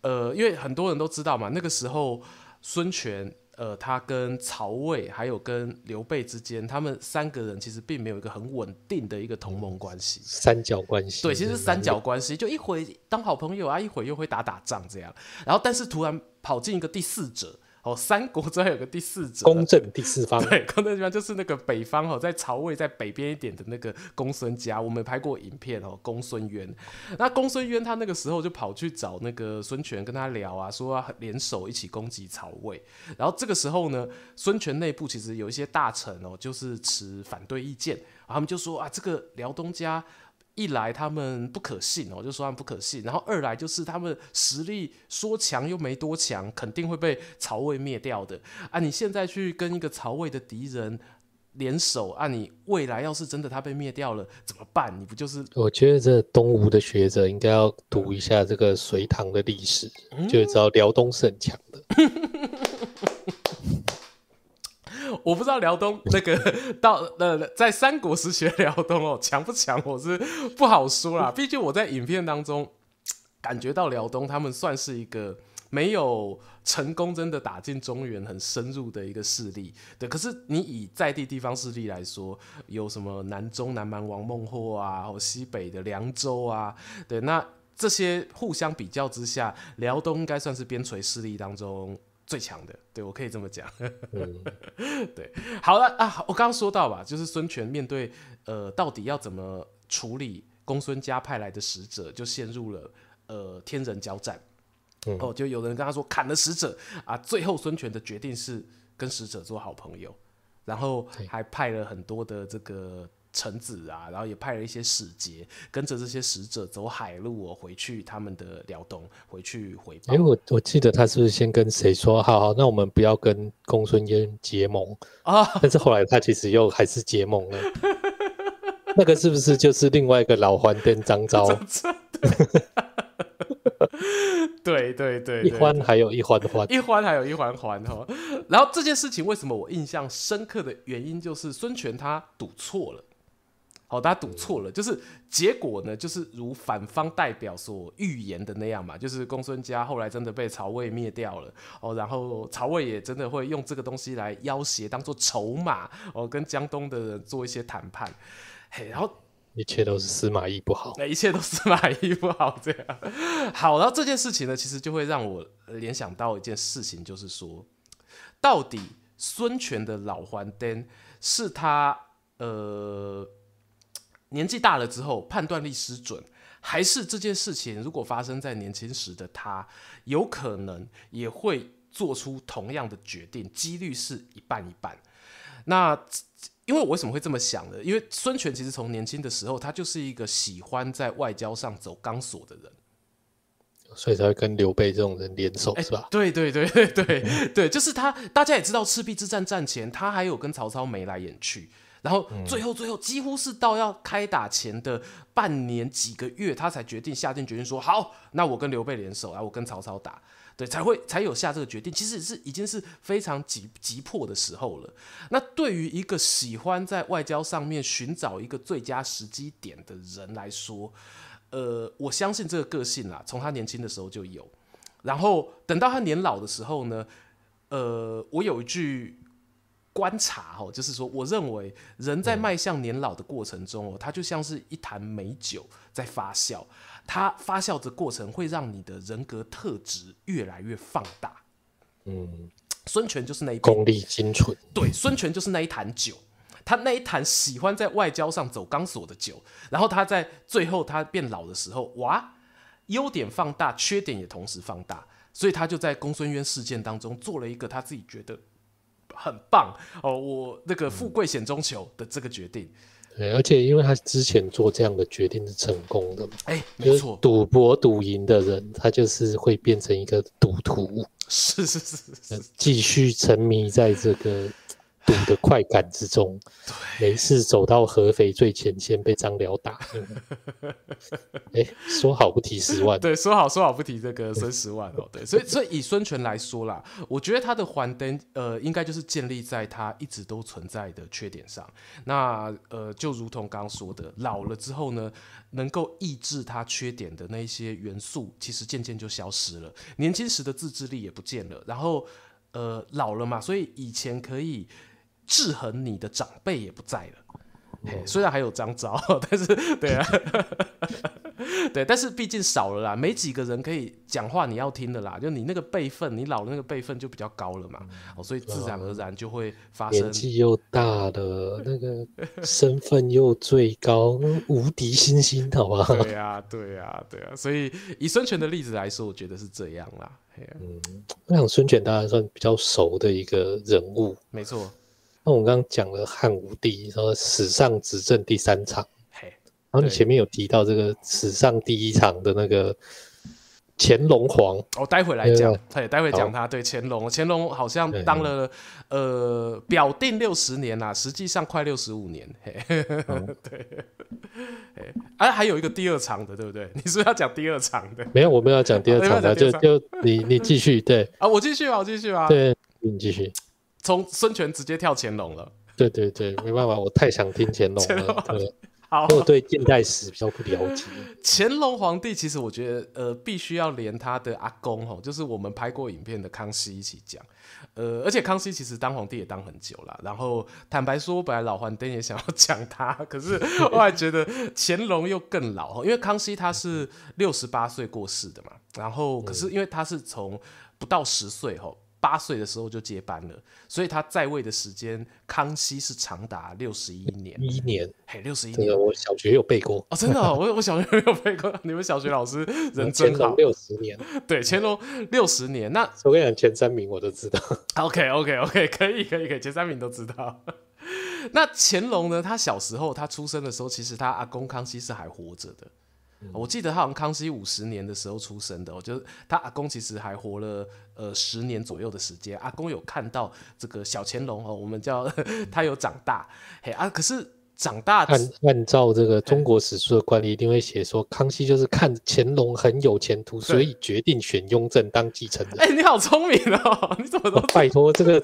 呃，因为很多人都知道嘛，那个时候孙权。呃，他跟曹魏还有跟刘备之间，他们三个人其实并没有一个很稳定的一个同盟关系，三角关系。对，其实三角关系，就一会当好朋友啊，一会又会打打仗这样。然后，但是突然跑进一个第四者。哦，三国之后有个第四者，公正第四方。对，公正地方就是那个北方哦，在曹魏在北边一点的那个公孙家，我们拍过影片哦，公孙渊。那公孙渊他那个时候就跑去找那个孙权跟他聊啊，说要联手一起攻击曹魏。然后这个时候呢，孙权内部其实有一些大臣哦，就是持反对意见，他们就说啊，这个辽东家。一来他们不可信哦，就说他们不可信，然后二来就是他们实力说强又没多强，肯定会被曹魏灭掉的啊！你现在去跟一个曹魏的敌人联手啊，你未来要是真的他被灭掉了怎么办？你不就是？我觉得这东吴的学者应该要读一下这个隋唐的历史，嗯、就知道辽东是很强的。我不知道辽东那个到呃，在三国时期的辽东哦，强不强？我是不好说啦。毕竟我在影片当中感觉到辽东他们算是一个没有成功真的打进中原很深入的一个势力。对，可是你以在地地方势力来说，有什么南中南蛮王孟获啊，或西北的凉州啊，对，那这些互相比较之下，辽东应该算是边陲势力当中。最强的，对，我可以这么讲。嗯、对，好了啊，我刚刚说到吧，就是孙权面对呃，到底要怎么处理公孙家派来的使者，就陷入了呃天人交战。嗯、哦，就有人跟他说砍了使者啊，最后孙权的决定是跟使者做好朋友，然后还派了很多的这个。臣子啊，然后也派了一些使节，跟着这些使者走海路哦，回去他们的辽东，回去回报。哎、欸，我我记得他是不是先跟谁说，好好，那我们不要跟公孙渊结盟啊？但是后来他其实又还是结盟了。那个是不是就是另外一个老桓灯张昭？对对对，一环还有一环环，一环还有一环环哈。然后这件事情为什么我印象深刻的原因，就是孙权他赌错了。好，大家赌错了，就是结果呢，就是如反方代表所预言的那样嘛，就是公孙家后来真的被曹魏灭掉了哦，然后曹魏也真的会用这个东西来要挟，当做筹码哦，跟江东的人做一些谈判。嘿，然后一切都是司马懿不好，那一切都是司马懿不好，这样。好，然后这件事情呢，其实就会让我联想到一件事情，就是说，到底孙权的老还灯是他呃年纪大了之后判断力失准，还是这件事情如果发生在年轻时的他，有可能也会做出同样的决定，几率是一半一半。那因为我为什么会这么想呢？因为孙权其实从年轻的时候，他就是一个喜欢在外交上走钢索的人，所以才会跟刘备这种人联手，是吧？对对对对对对，就是他。大家也知道，赤壁之战战前，他还有跟曹操眉来眼去，然后最后最后几乎是到要开打前的半年几个月，他才决定下定决心说：“好，那我跟刘备联手，然后我跟曹操打。”对，才会才有下这个决定，其实是已经是非常急急迫的时候了。那对于一个喜欢在外交上面寻找一个最佳时机点的人来说，呃，我相信这个个性啦，从他年轻的时候就有。然后等到他年老的时候呢，呃，我有一句观察哦，就是说，我认为人在迈向年老的过程中哦，它就像是一坛美酒在发酵。它发酵的过程会让你的人格特质越来越放大。嗯，孙权就是那一功力精纯。对，孙权就是那一坛酒，他那一坛喜欢在外交上走钢索的酒。然后他在最后他变老的时候，哇，优点放大，缺点也同时放大。所以他就在公孙渊事件当中做了一个他自己觉得很棒哦，我那个富贵险中求的这个决定。对，而且因为他之前做这样的决定是成功的嘛，哎，没错，赌博赌赢的人，他就是会变成一个赌徒，是是是是，继续沉迷在这个。赌的快感之中，没事走到合肥最前线被张辽打。哎、欸，说好不提十万，对，说好说好不提这个孙十万哦。对，所以所以以孙权来说啦，我觉得他的还灯呃，应该就是建立在他一直都存在的缺点上。那呃，就如同刚刚说的，老了之后呢，能够抑制他缺点的那些元素，其实渐渐就消失了。年轻时的自制力也不见了，然后呃，老了嘛，所以以前可以。制衡你的长辈也不在了，嘿，虽然还有张昭，但是对啊，对，但是毕竟少了啦，没几个人可以讲话你要听的啦，就你那个辈分，你老的那个辈分就比较高了嘛，哦、嗯，所以自然而然就会发生。年纪又大的，那个身份又最高，无敌星星，好不好？对啊，对啊，对啊，所以以孙权的例子来说，我觉得是这样啦。嗯，我想孙权当然算比较熟的一个人物，没错。那我们刚刚讲了汉武帝说史上执政第三场，嘿，然后你前面有提到这个史上第一场的那个乾隆皇，我、哦、待会来讲，对，待会讲他对乾隆，乾隆好像当了呃表定六十年啊，实际上快六十五年，嘿，嗯、对，哎，还有一个第二场的，对不对？你是不是要讲第二场的？没有，我们要讲第二场的，就就你你继续，对啊，我继续啊，我继续啊，对，你继续。从孙权直接跳乾隆了，对对对，没办法，我太想听乾隆了。对，好，我对近代史比较不了解。乾隆皇帝其实我觉得，呃，必须要连他的阿公吼，就是我们拍过影片的康熙一起讲。呃，而且康熙其实当皇帝也当很久了。然后坦白说，本来老还灯也想要讲他，可是后来觉得乾隆又更老，因为康熙他是六十八岁过世的嘛。然后可是因为他是从不到十岁吼。八岁的时候就接班了，所以他在位的时间，康熙是长达六十一年。一年，嘿，六十一年，我小学有背过哦，真的、哦，我我小学没有背过。你们小学老师 人真好。六十年，对，乾隆六十年。那我跟你讲，前三名我都知道。OK，OK，OK，、okay, okay, okay, 可以，可以，可以，前三名都知道。那乾隆呢？他小时候，他出生的时候，其实他阿公康熙是还活着的。我记得他好像康熙五十年的时候出生的，我觉得他阿公其实还活了呃十年左右的时间。阿公有看到这个小乾隆哦，我们叫 他有长大，嘿啊，可是。长大按按照这个中国史书的惯例，一定会写说康熙就是看乾隆很有前途，所以决定选雍正当继承人。哎、欸，你好聪明哦！你怎么都、哦、拜托这个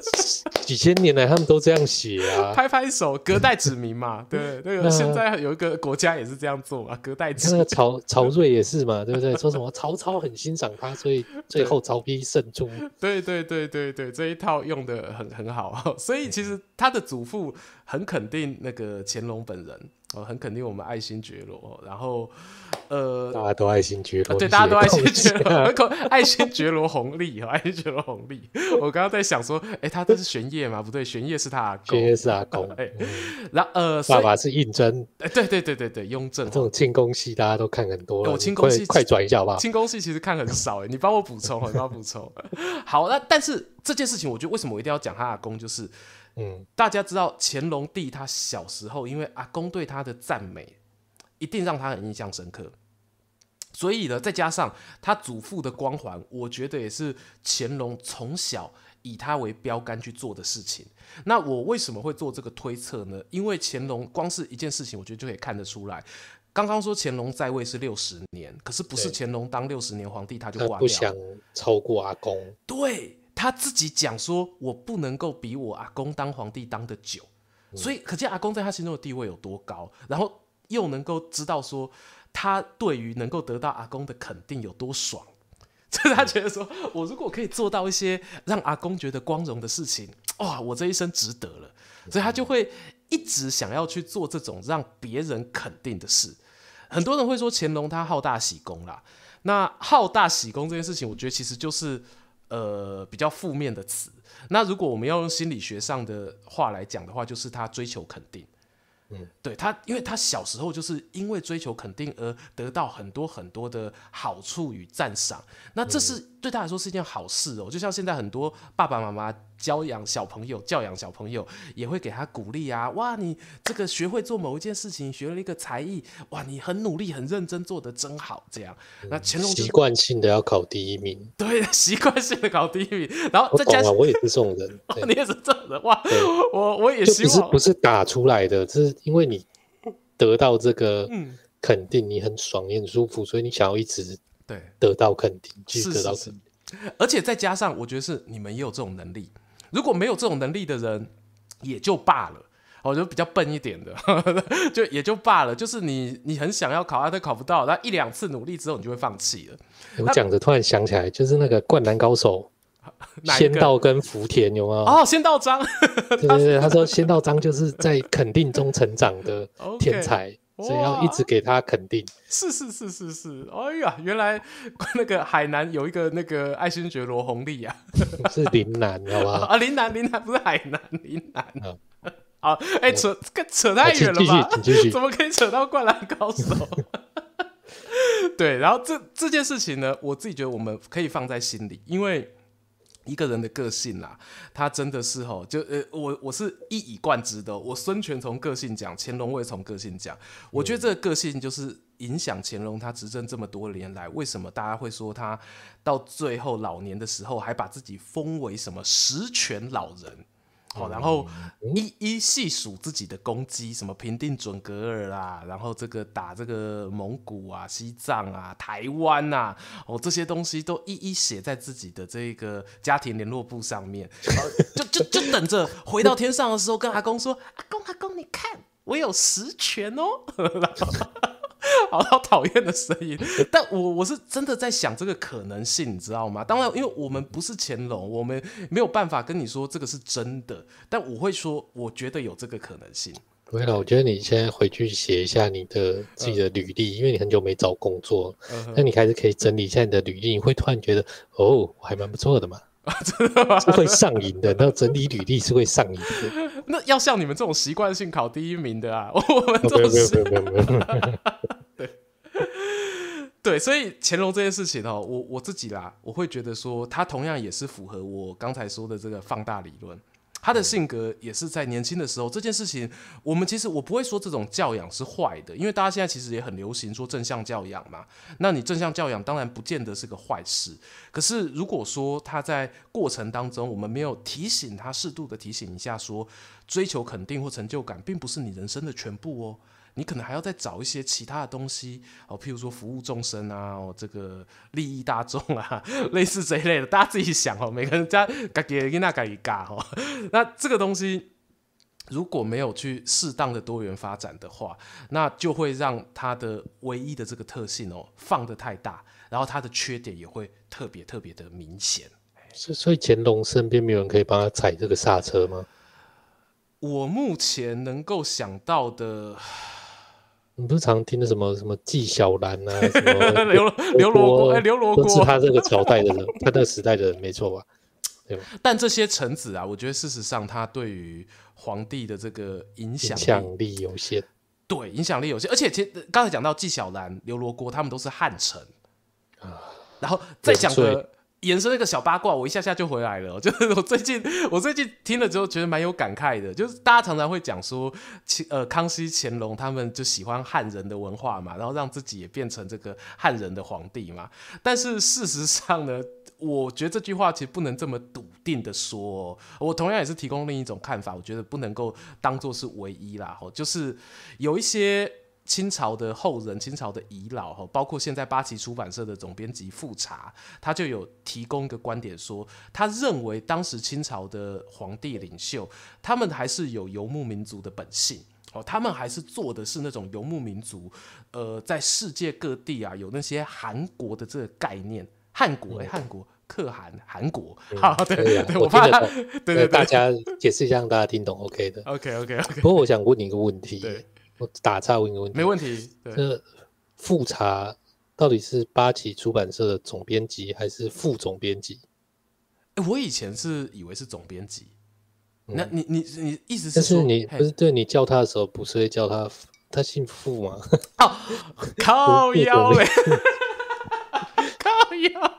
几千年来他们都这样写啊？拍拍手，隔代指名嘛。对，那个 现在有一个国家也是这样做嘛，隔代指名。那个曹曹睿也是嘛，对不对？说什么曹操很欣赏他，所以 最后曹丕胜出。对对对对对，这一套用的很很好。所以其实他的祖父很肯定那个。乾隆本人，哦，很肯定我们爱新觉罗，然后呃，大家都爱新觉罗，对，大家都爱新觉罗，爱新觉罗弘历哈，爱新觉罗弘历。我刚刚在想说，哎，他这是玄烨吗？不对，玄烨是他阿公，玄烨是阿公，哎，然后呃，爸爸是胤禛，哎，对对对对对，雍正。这种清宫戏大家都看很多，我清宫戏快转一下好不好？清宫戏其实看很少，哎，你帮我补充，你帮我补充。好，那但是这件事情，我觉得为什么我一定要讲他阿公，就是。嗯，大家知道乾隆帝他小时候，因为阿公对他的赞美，一定让他很印象深刻。所以呢，再加上他祖父的光环，我觉得也是乾隆从小以他为标杆去做的事情。那我为什么会做这个推测呢？因为乾隆光是一件事情，我觉得就可以看得出来。刚刚说乾隆在位是六十年，可是不是乾隆当六十年皇帝他就挂掉，他不想超过阿公。对。他自己讲说：“我不能够比我阿公当皇帝当得久，所以可见阿公在他心中的地位有多高，然后又能够知道说他对于能够得到阿公的肯定有多爽，所 以他觉得说，我如果可以做到一些让阿公觉得光荣的事情，哇，我这一生值得了，所以他就会一直想要去做这种让别人肯定的事。很多人会说乾隆他好大喜功啦，那好大喜功这件事情，我觉得其实就是。”呃，比较负面的词。那如果我们要用心理学上的话来讲的话，就是他追求肯定。嗯，对他，因为他小时候就是因为追求肯定而得到很多很多的好处与赞赏。那这是对他来说是一件好事哦。就像现在很多爸爸妈妈。教养小朋友，教养小朋友也会给他鼓励啊！哇，你这个学会做某一件事情，学了一个才艺，哇，你很努力、很认真，做得真好。这样，那乾隆习惯性的要考第一名，对，习惯性的考第一名。然后再加上，我也是这种人，你也是这种人哇！我我也希望不是不是打出来的，这是因为你得到这个肯定，你很爽，你很舒服，所以你想要一直对得到肯定，去得到肯定。而且再加上，我觉得是你们也有这种能力。如果没有这种能力的人，也就罢了。我觉得比较笨一点的，就也就罢了。就是你，你很想要考，啊，但考不到，那一两次努力之后，你就会放弃了。我讲着突然想起来，就是那个灌篮高手，仙道跟福田有没有？哦，仙道章。对对对，他说仙道章就是在肯定中成长的天才。以要一直给他肯定，是是是是是，哎呀，原来那个海南有一个那个爱新觉罗弘历啊，是林南，好吧？啊，林南林南不是海南林南，好，哎、欸，扯扯太远了吧？怎么可以扯到灌篮高手？对，然后这这件事情呢，我自己觉得我们可以放在心里，因为。一个人的个性啦，他真的是吼，就呃，我我是一以贯之的。我孙权从个性讲，乾隆我也从个性讲。我觉得这个个性就是影响乾隆他执政这么多年来，为什么大家会说他到最后老年的时候还把自己封为什么十全老人？好，然后一一细数自己的攻击，什么平定准格尔啦，然后这个打这个蒙古啊、西藏啊、台湾啊，哦，这些东西都一一写在自己的这个家庭联络簿上面，就就就等着回到天上的时候跟阿公说：“阿公阿公，你看我有实权哦。” 好好讨厌的声音，但我我是真的在想这个可能性，你知道吗？当然，因为我们不是乾隆，我们没有办法跟你说这个是真的。但我会说，我觉得有这个可能性。对了，我觉得你现在回去写一下你的自己的履历，嗯、因为你很久没找工作，那、嗯、你开始可以整理一下你的履历，你会突然觉得哦，我还蛮不错的嘛。真的吗？是会上瘾的，那整理履历是会上瘾的。那要像你们这种习惯性考第一名的啊，我们这种是。没有没有没有没有。对，所以乾隆这件事情哦，我我自己啦，我会觉得说，他同样也是符合我刚才说的这个放大理论。他的性格也是在年轻的时候，这件事情，我们其实我不会说这种教养是坏的，因为大家现在其实也很流行说正向教养嘛。那你正向教养当然不见得是个坏事，可是如果说他在过程当中，我们没有提醒他，适度的提醒一下，说追求肯定或成就感，并不是你人生的全部哦。你可能还要再找一些其他的东西哦，譬如说服务众生啊，哦，这个利益大众啊，类似这一类的，大家自己想哦。每个人家该给给那该给嘎哦。那这个东西如果没有去适当的多元发展的话，那就会让它的唯一的这个特性哦放得太大，然后它的缺点也会特别特别的明显。所所以乾隆身边没有人可以帮他踩这个刹车吗？我目前能够想到的。你不是常听的什么什么纪晓岚啊，什么 刘刘罗锅，哎，刘罗锅都是他这个朝代的人，他那个时代的人，没错吧？对吧？但这些臣子啊，我觉得事实上他对于皇帝的这个影响影响力有限，对，影响力有限。而且其实刚才讲到纪晓岚、刘罗锅，他们都是汉臣啊，然后再讲个。延伸那个小八卦，我一下下就回来了。就是我最近，我最近听了之后觉得蛮有感慨的。就是大家常常会讲说，呃，康熙、乾隆他们就喜欢汉人的文化嘛，然后让自己也变成这个汉人的皇帝嘛。但是事实上呢，我觉得这句话其实不能这么笃定的说。我同样也是提供另一种看法，我觉得不能够当做是唯一啦。哦就是有一些。清朝的后人，清朝的遗老哈，包括现在八旗出版社的总编辑富察，他就有提供一个观点说，他认为当时清朝的皇帝领袖，他们还是有游牧民族的本性哦，他们还是做的是那种游牧民族，呃，在世界各地啊，有那些韩国的这个概念，汉国哎，汉国可汗韩国，好，对对对，我怕对对对，大家解释一下让大家听懂，OK 的，OK OK OK。不过我想问你一个问题，对。我打岔问一个问题，没问题。这复查到底是八旗出版社的总编辑还是副总编辑？欸，我以前是以为是总编辑。那你你你意思是？但是你不是对你叫他的时候，不是会叫他他姓傅吗？哦，靠腰嘞，靠腰。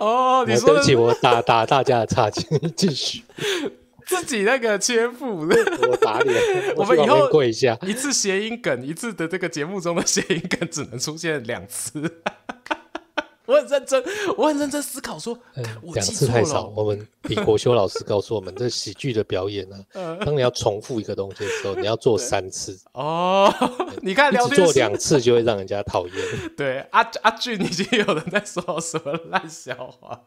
哦，你说对不起，我打打大家的岔，请你继续。自己那个切腹，我打脸。我们以后跪一下一次谐音梗，一次的这个节目中的谐音梗只能出现两次。我很认真，我很认真思考说，两次太少。我们李国修老师告诉我们，这喜剧的表演呢，当你要重复一个东西的时候，你要做三次。哦，你看，只做两次就会让人家讨厌。对，阿阿俊已经有人在说什么烂笑话。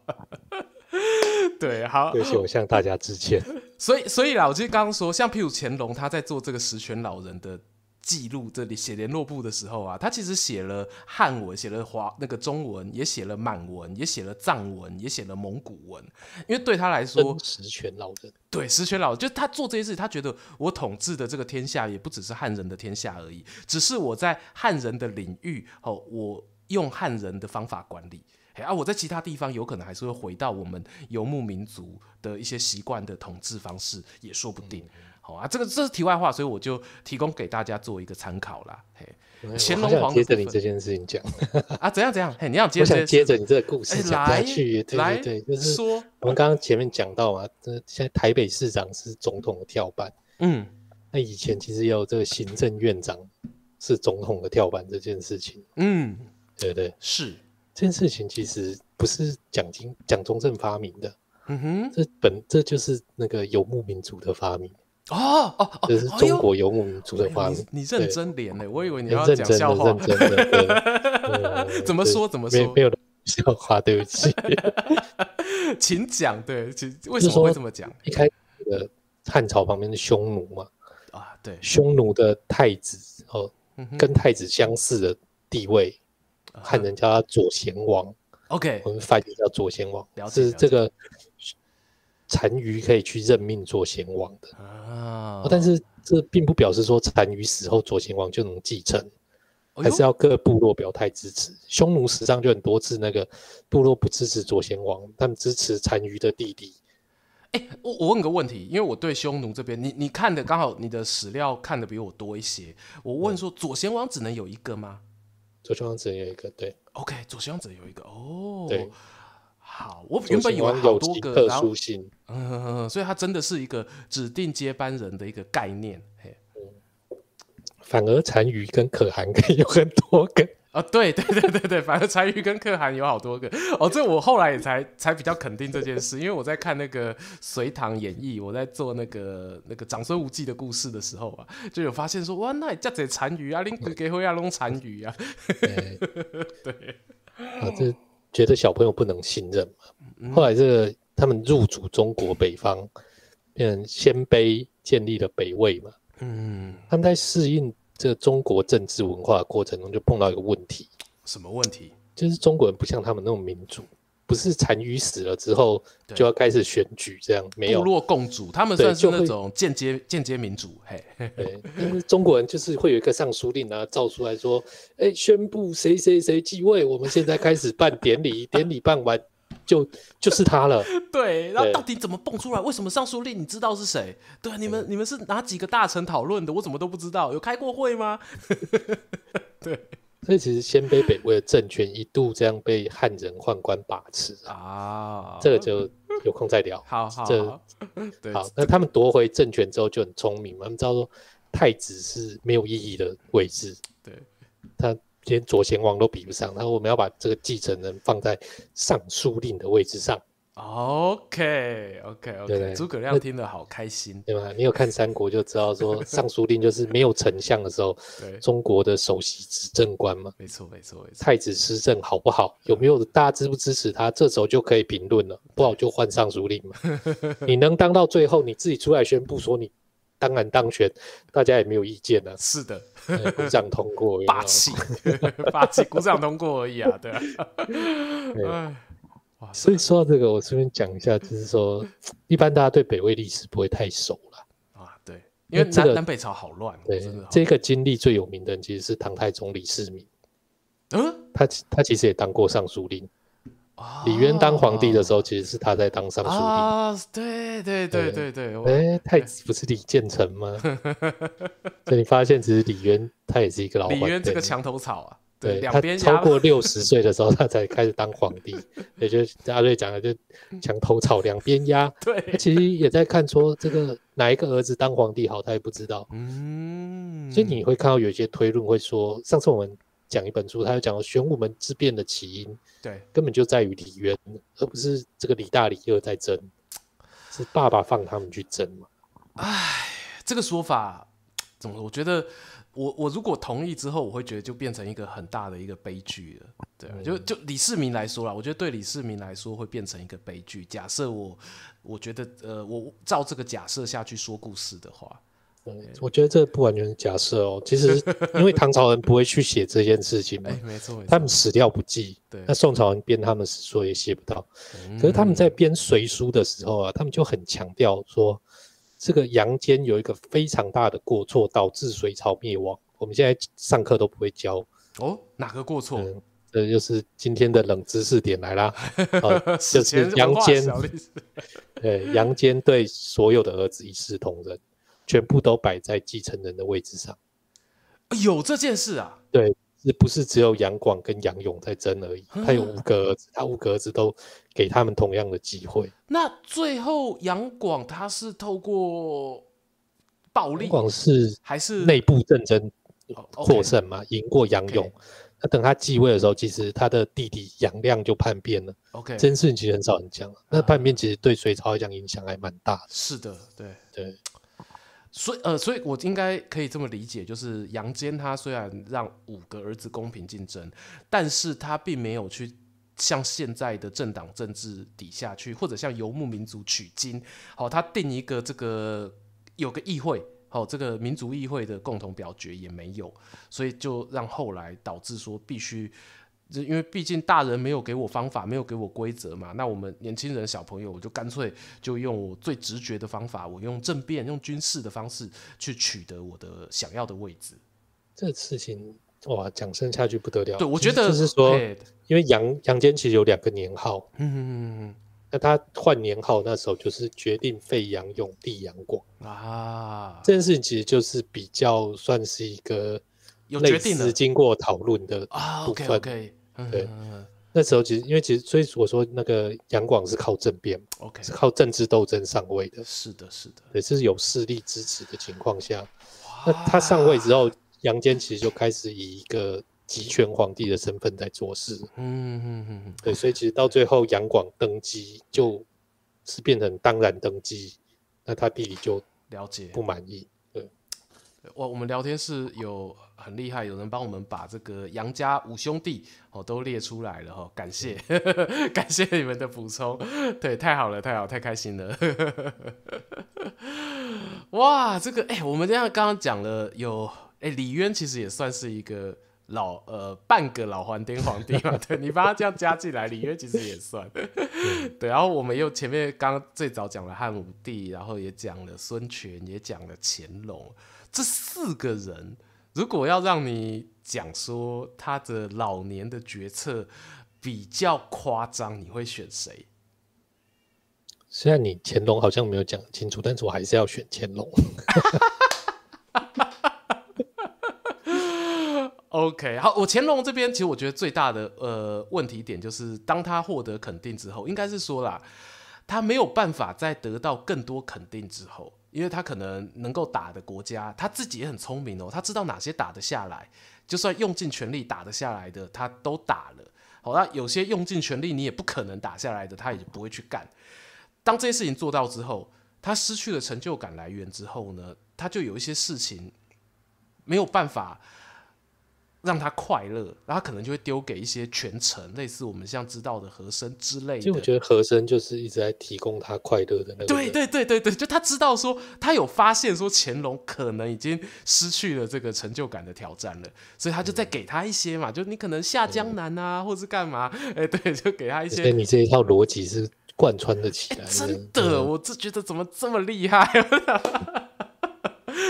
对，好，对不起，我向大家致歉。所以，所以啦，我其实刚刚说，像譬如乾隆他在做这个十全老人的记录，这里写联络簿的时候啊，他其实写了汉文，写了华那个中文，也写了满文，也写了藏文，也写了蒙古文。因为对他来说，十全老人，对十全老人，就是他做这些事，他觉得我统治的这个天下也不只是汉人的天下而已，只是我在汉人的领域，哦，我用汉人的方法管理。啊，我在其他地方有可能还是会回到我们游牧民族的一些习惯的统治方式，也说不定。好啊，这个这是题外话，所以我就提供给大家做一个参考啦。嘿，乾隆皇接着你这件事情讲 啊，怎样怎样？嘿，你要接着接着你这个故事讲下去，来对对，就是说我们刚刚前面讲到嘛，这现在台北市长是总统的跳板，嗯，那以前其实也有这个行政院长是总统的跳板这件事情，嗯，对对是。这件事情其实不是蒋经蒋中正发明的，嗯哼，这本这就是那个游牧民族的发明哦哦哦，这是中国游牧民族的发明。你认真点呢，我以为你要讲笑话。认真的，怎么说怎么说？没有笑话，对不起，请讲。对，为什么会这么讲？一开始的汉朝旁边的匈奴嘛，啊，对，匈奴的太子哦，跟太子相似的地位。汉人叫他左贤王，OK，我们翻译叫左贤王，是这个单于可以去任命左贤王的啊。但是这并不表示说单于死后左贤王就能继承，还是要各部落表态支持。匈奴史上就很多次那个部落不支持左贤王，他们支持单于的弟弟。哎，我我问个问题，因为我对匈奴这边，你你看的刚好你的史料看的比我多一些，我问说左贤王只能有一个吗？左贤王只有一个，对，OK，左贤王只有一个，哦，对，好，我原本以为好多个，特殊性，嗯，所以他真的是一个指定接班人的一个概念，嘿，嗯，反而单于跟可汗可以有很多个。啊、哦，对对对对对，反正单于跟可汗有好多个哦，这我后来也才才比较肯定这件事，因为我在看那个《隋唐演义》，我在做那个那个长孙无忌的故事的时候啊，就有发现说哇，那这这单于啊，恁给回啊拢单于啊，对，对啊，这觉得小朋友不能信任嘛。后来这个他们入主中国北方，变成鲜卑建立了北魏嘛，嗯，他们在适应。这个中国政治文化的过程中，就碰到一个问题。什么问题？就是中国人不像他们那种民主，不是单于死了之后就要开始选举这样，没有部落共主，他们算是那种间接间接民主。嘿，对，但是中国人就是会有一个尚书令啊，造出来说，哎、欸，宣布谁谁谁继位，我们现在开始办典礼，典礼办完就就是他了。对，然后到底怎么蹦出来？为什么尚书令你知道是谁？对，你们你们是哪几个大臣讨论的？我怎么都不知道？有开过会吗？对。所以其实鲜卑北魏的政权一度这样被汉人宦官把持啊，这个就有空再聊。好好，这 好，那他们夺回政权之后就很聪明嘛，他们知道说太子是没有意义的位置，对，他连左贤王都比不上，然后我们要把这个继承人放在尚书令的位置上。OK OK OK，诸葛亮听得好开心，对吧？你有看三国就知道，说 尚书令就是没有丞相的时候，中国的首席执政官嘛。没错没错没错。太子施政好不好？有没有大家支不支持他？这时候就可以评论了。不好就换尚书令嘛。你能当到最后，你自己出来宣布说你当然当选，大家也没有意见了。是的，鼓掌通过，霸气 霸气，鼓掌通过而已啊，对 啊。所以说到这个，我顺便讲一下，就是说，一般大家对北魏历史不会太熟了啊。对，因为南、这个、南北朝好乱。对，这个经历最有名的人其实是唐太宗李世民。嗯，他他其实也当过尚书令。啊，李渊当皇帝的时候，其实是他在当尚书令。啊，对对对对对。哎、欸，太子不是李建成吗？所以你发现，其实李渊他也是一个老。李渊这个墙头草啊。对，他超过六十岁的时候，他才开始当皇帝，也就是阿瑞讲的，就墙头草两边压。对，他其实也在看说这个哪一个儿子当皇帝好，他也不知道。嗯，所以你会看到有一些推论会说，上次我们讲一本书，他就讲玄武门之变的起因，对，根本就在于李渊，而不是这个李大李二在争，是爸爸放他们去争嘛。哎，这个说法怎么？我觉得。我我如果同意之后，我会觉得就变成一个很大的一个悲剧了，对，就就李世民来说啦，我觉得对李世民来说会变成一个悲剧。假设我我觉得呃，我照这个假设下去说故事的话，嗯，我觉得这不完全是假设哦。其实因为唐朝人不会去写这件事情嘛，哎，没错，他们史料不记，对，那宋朝人编他们史书也写不到，可是他们在编隋书的时候啊，他们就很强调说。这个杨坚有一个非常大的过错，导致隋朝灭亡。我们现在上课都不会教哦，哪个过错？嗯，这就是今天的冷知识点来啦。呃、就是杨坚，对，杨坚对所有的儿子一视同仁，全部都摆在继承人的位置上。有这件事啊？对。是不是只有杨广跟杨勇在争而已？他有五个儿子，他五个儿子都给他们同样的机会。那最后杨广他是透过暴力，杨广是还是内部战争获胜嘛？赢过杨勇。那等他继位的时候，其实他的弟弟杨亮就叛变了。OK，这件事情其实很少人讲。那叛变其实对隋朝来讲影响还蛮大的。是的，对对。所以，呃，所以我应该可以这么理解，就是杨坚他虽然让五个儿子公平竞争，但是他并没有去像现在的政党政治底下去，或者像游牧民族取经，好、他定一个这个有个议会，好、这个民族议会的共同表决也没有，所以就让后来导致说必须。因为毕竟大人没有给我方法，没有给我规则嘛，那我们年轻人、小朋友，我就干脆就用我最直觉的方法，我用政变、用军事的方式去取得我的想要的位置。这事情哇，讲深下去不得了。对，我觉得就是说，因为杨杨坚其实有两个年号，嗯那他换年号那时候就是决定废杨勇、立杨广啊。这件事情其实就是比较算是一个类似经过讨论的啊。OK OK。对，那时候其实因为其实所以我说那个杨广是靠政变，OK，是靠政治斗争上位的。是的，是的，也是有势力支持的情况下，那他上位之后，杨坚其实就开始以一个集权皇帝的身份在做事。嗯嗯嗯，对，所以其实到最后杨广登基，就是变成当然登基，那他弟弟就了解不满意。对，我我们聊天室有。很厉害，有人帮我们把这个杨家五兄弟哦都列出来了哈、哦，感谢、嗯、感谢你们的补充，对，太好了，太好，太开心了，哇，这个哎、欸，我们这样刚刚讲了有哎、欸，李渊其实也算是一个老呃半个老还天皇帝嘛，对，你把他这样加进来，李渊其实也算。对，然后我们又前面刚刚最早讲了汉武帝，然后也讲了孙权，也讲了乾隆，这四个人，如果要让你讲说他的老年的决策比较夸张，你会选谁？虽然你乾隆好像没有讲清楚，但是我还是要选乾隆。OK，好，我乾隆这边其实我觉得最大的呃问题点就是，当他获得肯定之后，应该是说啦，他没有办法在得到更多肯定之后，因为他可能能够打的国家，他自己也很聪明哦，他知道哪些打得下来，就算用尽全力打得下来的，他都打了。好，那有些用尽全力你也不可能打下来的，他也不会去干。当这些事情做到之后，他失去了成就感来源之后呢，他就有一些事情没有办法。让他快乐，然后他可能就会丢给一些全程，类似我们像知道的和珅之类的。就我觉得和珅就是一直在提供他快乐的那个。对对对对对，就他知道说，他有发现说乾隆可能已经失去了这个成就感的挑战了，所以他就再给他一些嘛，嗯、就你可能下江南啊，嗯、或是干嘛，哎，对，就给他一些。你这一套逻辑是贯穿的起来的，真的，我就觉得怎么这么厉害。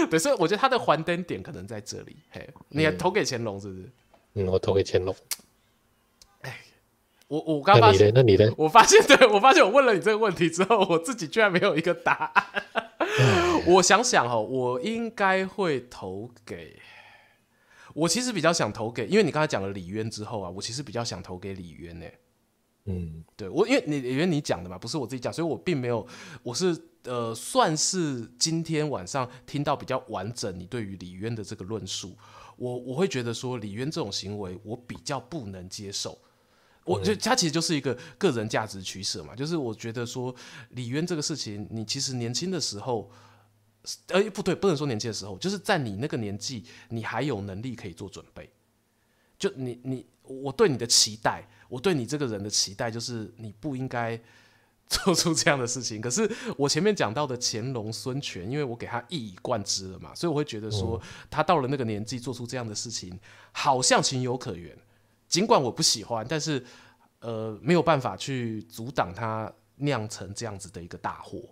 对，所以我觉得他的还灯点可能在这里。嘿，你还投给乾隆是不是？嗯，我投给乾隆。哎，我我刚发现，那你呢？我发现，对，我发现我问了你这个问题之后，我自己居然没有一个答案。我想想哦，我应该会投给。我其实比较想投给，因为你刚才讲了李渊之后啊，我其实比较想投给李渊呢。嗯，对我，因为你李渊你讲的嘛，不是我自己讲，所以我并没有，我是。呃，算是今天晚上听到比较完整，你对于李渊的这个论述，我我会觉得说李渊这种行为我比较不能接受。我觉得他其实就是一个个人价值取舍嘛，就是我觉得说李渊这个事情，你其实年轻的时候，呃，不对，不能说年轻的时候，就是在你那个年纪，你还有能力可以做准备。就你你我对你的期待，我对你这个人的期待，就是你不应该。做出这样的事情，可是我前面讲到的乾隆、孙权，因为我给他一以贯之了嘛，所以我会觉得说，他到了那个年纪做出这样的事情，好像情有可原。尽管我不喜欢，但是呃，没有办法去阻挡他酿成这样子的一个大祸。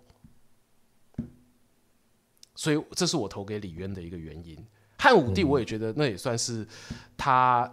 所以这是我投给李渊的一个原因。汉武帝，我也觉得那也算是他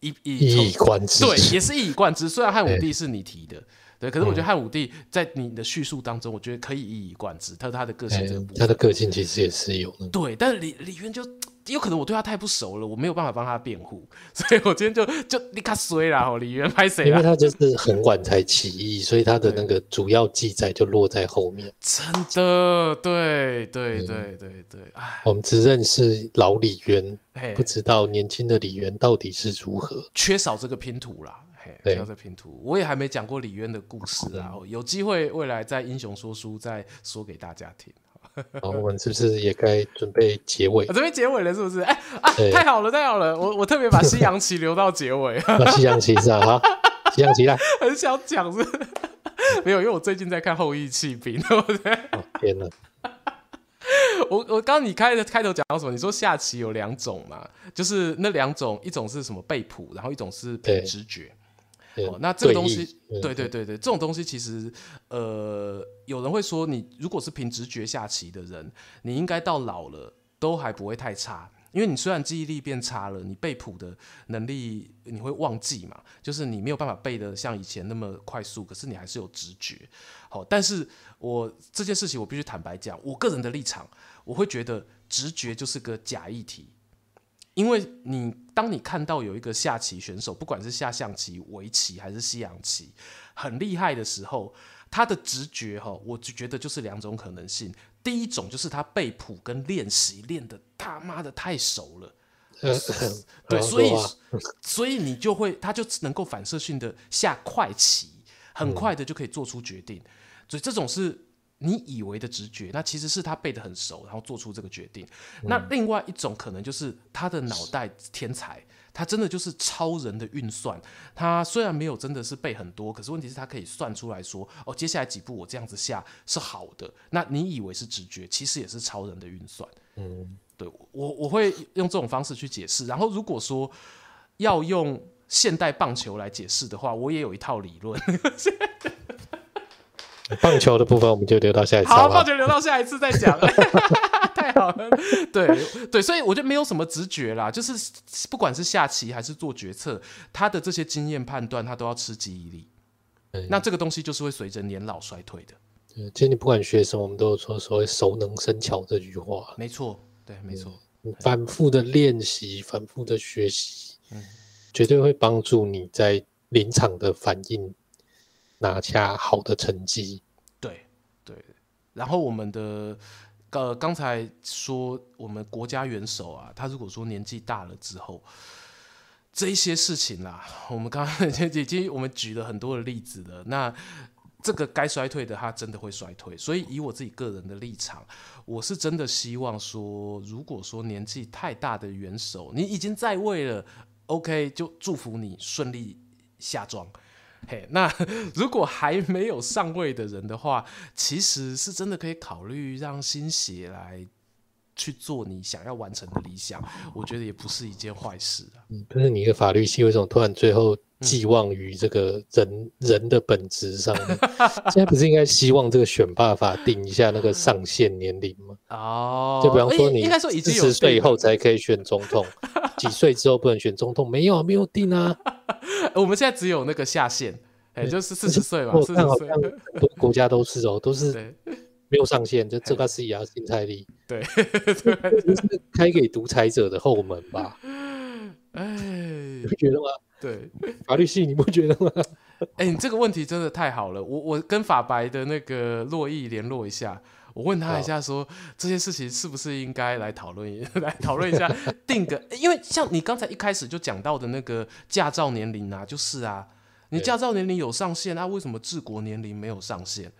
一一以贯之，对，也是一以贯之。虽然汉武帝是你提的。对，可是我觉得汉武帝在你的叙述当中，我觉得可以一以贯之。他他的个性这个部分，他的个性其实也是有的。对，但是李李渊就有可能我对他太不熟了，我没有办法帮他辩护，所以我今天就就立刻衰了。李渊拍谁？因为他就是很晚才起义，所以他的那个主要记载就落在后面。真的，对对对对对，对，哎，我们只认识老李渊，不知道年轻的李渊到底是如何，缺少这个拼图啦。对，要在拼图，我也还没讲过李渊的故事啊，有机会未来在英雄说书再说给大家听。好，我们是不是也该准备结尾？准备结尾了，是不是？哎啊，太好了，太好了！我我特别把西洋棋留到结尾。西洋棋是啊，西洋棋来，很想讲是，没有，因为我最近在看《后羿弃兵》。天哪！我我刚刚你开的开头讲到什么？你说下棋有两种嘛？就是那两种，一种是什么背谱，然后一种是凭直觉。哦，那这个东西，对对对对，这种东西其实，呃，有人会说，你如果是凭直觉下棋的人，你应该到老了都还不会太差，因为你虽然记忆力变差了，你背谱的能力你会忘记嘛，就是你没有办法背的像以前那么快速，可是你还是有直觉。好，但是我这件事情我必须坦白讲，我个人的立场，我会觉得直觉就是个假议题。因为你当你看到有一个下棋选手，不管是下象棋、围棋还是西洋棋，很厉害的时候，他的直觉哈，我就觉得就是两种可能性。第一种就是他背谱跟练习练的他妈的太熟了，对，所以所以你就会他就能够反射性的下快棋，很快的就可以做出决定，所以这种是。你以为的直觉，那其实是他背得很熟，然后做出这个决定。嗯、那另外一种可能就是他的脑袋天才，他真的就是超人的运算。他虽然没有真的是背很多，可是问题是他可以算出来说，哦，接下来几步我这样子下是好的。那你以为是直觉，其实也是超人的运算。嗯，对我我会用这种方式去解释。然后如果说要用现代棒球来解释的话，我也有一套理论。棒球的部分我们就留到下一次。好，棒球留到下一次再讲。太好了，对对，所以我觉得没有什么直觉啦，就是不管是下棋还是做决策，他的这些经验判断，他都要吃记忆力。那这个东西就是会随着年老衰退的。对，其实你不管学什么，我们都有说所谓“熟能生巧”这句话。没错，对，没错。反复的练习，反复的学习，嗯，绝对会帮助你在临场的反应。拿下好的成绩，对对。然后我们的呃，刚才说我们国家元首啊，他如果说年纪大了之后，这一些事情啦，我们刚刚 已经我们举了很多的例子了。那这个该衰退的，他真的会衰退。所以以我自己个人的立场，我是真的希望说，如果说年纪太大的元首，你已经在位了，OK，就祝福你顺利下庄。嘿，那 如果还没有上位的人的话，其实是真的可以考虑让新血来去做你想要完成的理想，我觉得也不是一件坏事啊。嗯，但是你的法律系为什么突然最后寄望于这个人、嗯、人的本质上面？现在不是应该希望这个选罢法定一下那个上限年龄吗？哦，就比方说你应该说四十岁以后才可以选总统，几岁之后不能选总统？没有，没有定啊。我们现在只有那个下限，哎、欸，就是四十岁嘛。四十岁，很多国家都是哦，都是 没有上限，就这个是亚新泰利。对，对就是开给独裁者的后门吧？哎，你不觉得吗？对，法律系你不觉得吗？哎、欸，你这个问题真的太好了，我我跟法白的那个洛毅联络一下。我问他一下说，说这些事情是不是应该来讨论一 来讨论一下，定个，因为像你刚才一开始就讲到的那个驾照年龄啊，就是啊，你驾照年龄有上限，那、啊、为什么治国年龄没有上限？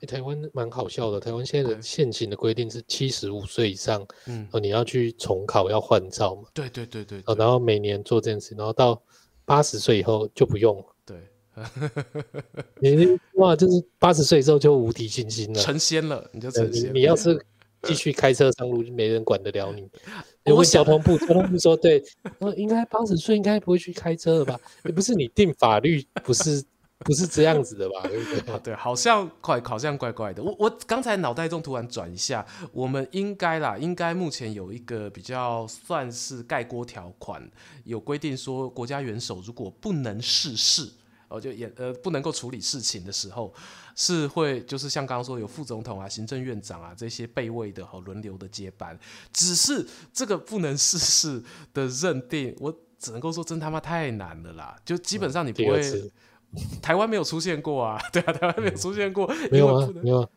欸、台湾蛮好笑的，台湾现在的现行的规定是七十五岁以上，嗯，哦，你要去重考要换照嘛，对对对对，哦，然后每年做这件事，然后到八十岁以后就不用了。对。你哇，就是八十岁之后就无敌信心了，成仙了，你就成仙了。你，你要是继续开车上路，就没人管得了你。我问交通部，交通部说对，说，应该八十岁应该不会去开车了吧？也 不是你定法律，不是不是这样子的吧？对不对？对，好像怪，好像怪怪的。我我刚才脑袋中突然转一下，我们应该啦，应该目前有一个比较算是盖锅条款，有规定说，国家元首如果不能逝世。哦，就也呃不能够处理事情的时候，是会就是像刚刚说有副总统啊、行政院长啊这些备位的和轮流的接班，只是这个不能逝世的认定，我只能够说真他妈太难了啦！就基本上你不会，嗯、台湾没有出现过啊，对啊，台湾没有出现过，嗯、没有啊，没有。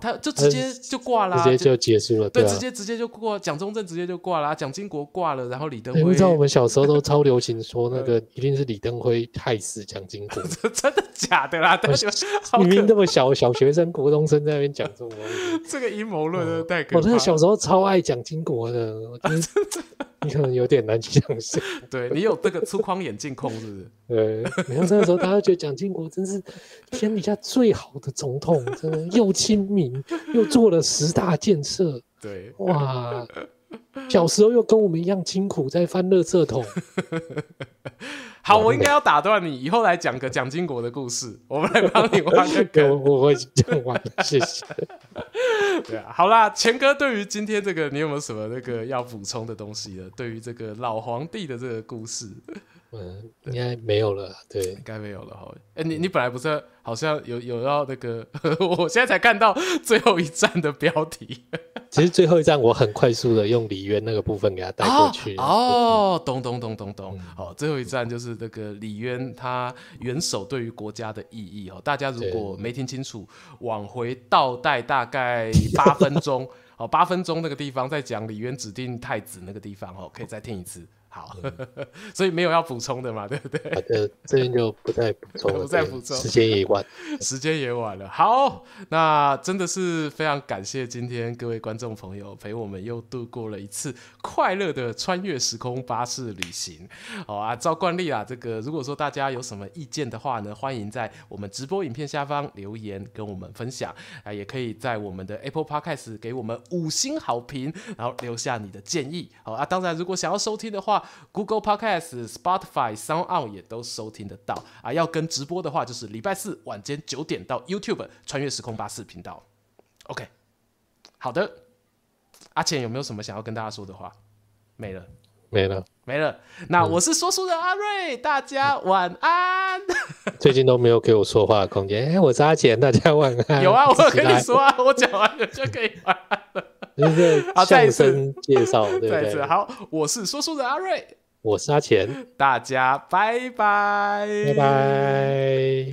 他就直接就挂了，直接就结束了。对，直接直接就挂，蒋中正直接就挂了，蒋经国挂了，然后李登辉。你知道我们小时候都超流行说那个一定是李登辉害死蒋经国，真的假的啦？明明那么小小学生、国中生在那边讲这种 这个阴谋论太可怕。我真的小时候超爱蒋经国的，你可能有点难相信。对，你有这个粗框眼镜控是不是？对，你看那个时候大家觉得蒋经国真是天底下最好的总统，真的又亲民。又做了十大建设，对，哇！小时候又跟我们一样辛苦在翻垃圾桶。好，我应该要打断你，以后来讲个蒋经国的故事，我们来帮你挖个 梗。我会讲完，谢谢。对啊，好啦，钱哥，对于今天这个，你有没有什么那个要补充的东西呢？对于这个老皇帝的这个故事。嗯，应该没有了，对，应该没有了哈。哎、欸，你你本来不是好像有有要那个，我现在才看到 最后一站的标题。其实最后一站我很快速的用李渊那个部分给他带过去。哦，哦，懂懂懂懂懂。好，最后一站就是那个李渊他元首对于国家的意义哦。大家如果没听清楚，往回倒带大概八分钟，哦，八分钟那个地方在讲李渊指定太子那个地方哦，可以再听一次。好，所以没有要补充的嘛，对不对？好的，这边就不再补充了，不再补充，时间也晚，时间也晚了。好，那真的是非常感谢今天各位观众朋友陪我们又度过了一次快乐的穿越时空巴士旅行。好啊，照惯例啊，这个如果说大家有什么意见的话呢，欢迎在我们直播影片下方留言跟我们分享啊，也可以在我们的 Apple Podcast 给我们五星好评，然后留下你的建议。好啊，当然如果想要收听的话，Google Podcast、Spotify、SoundOn 也都收听得到啊！要跟直播的话，就是礼拜四晚间九点到 YouTube 穿越时空巴士频道。OK，好的，阿钱有没有什么想要跟大家说的话？没了，没了。没了。那我是说书人阿瑞大家晚安。最近都没有给我说话的空间。哎我是阿简大家晚安。有啊我跟你说啊我讲完了就可以晚安了相声介绍对不对？好我是说书人阿瑞。我是阿简。大家拜拜。拜拜。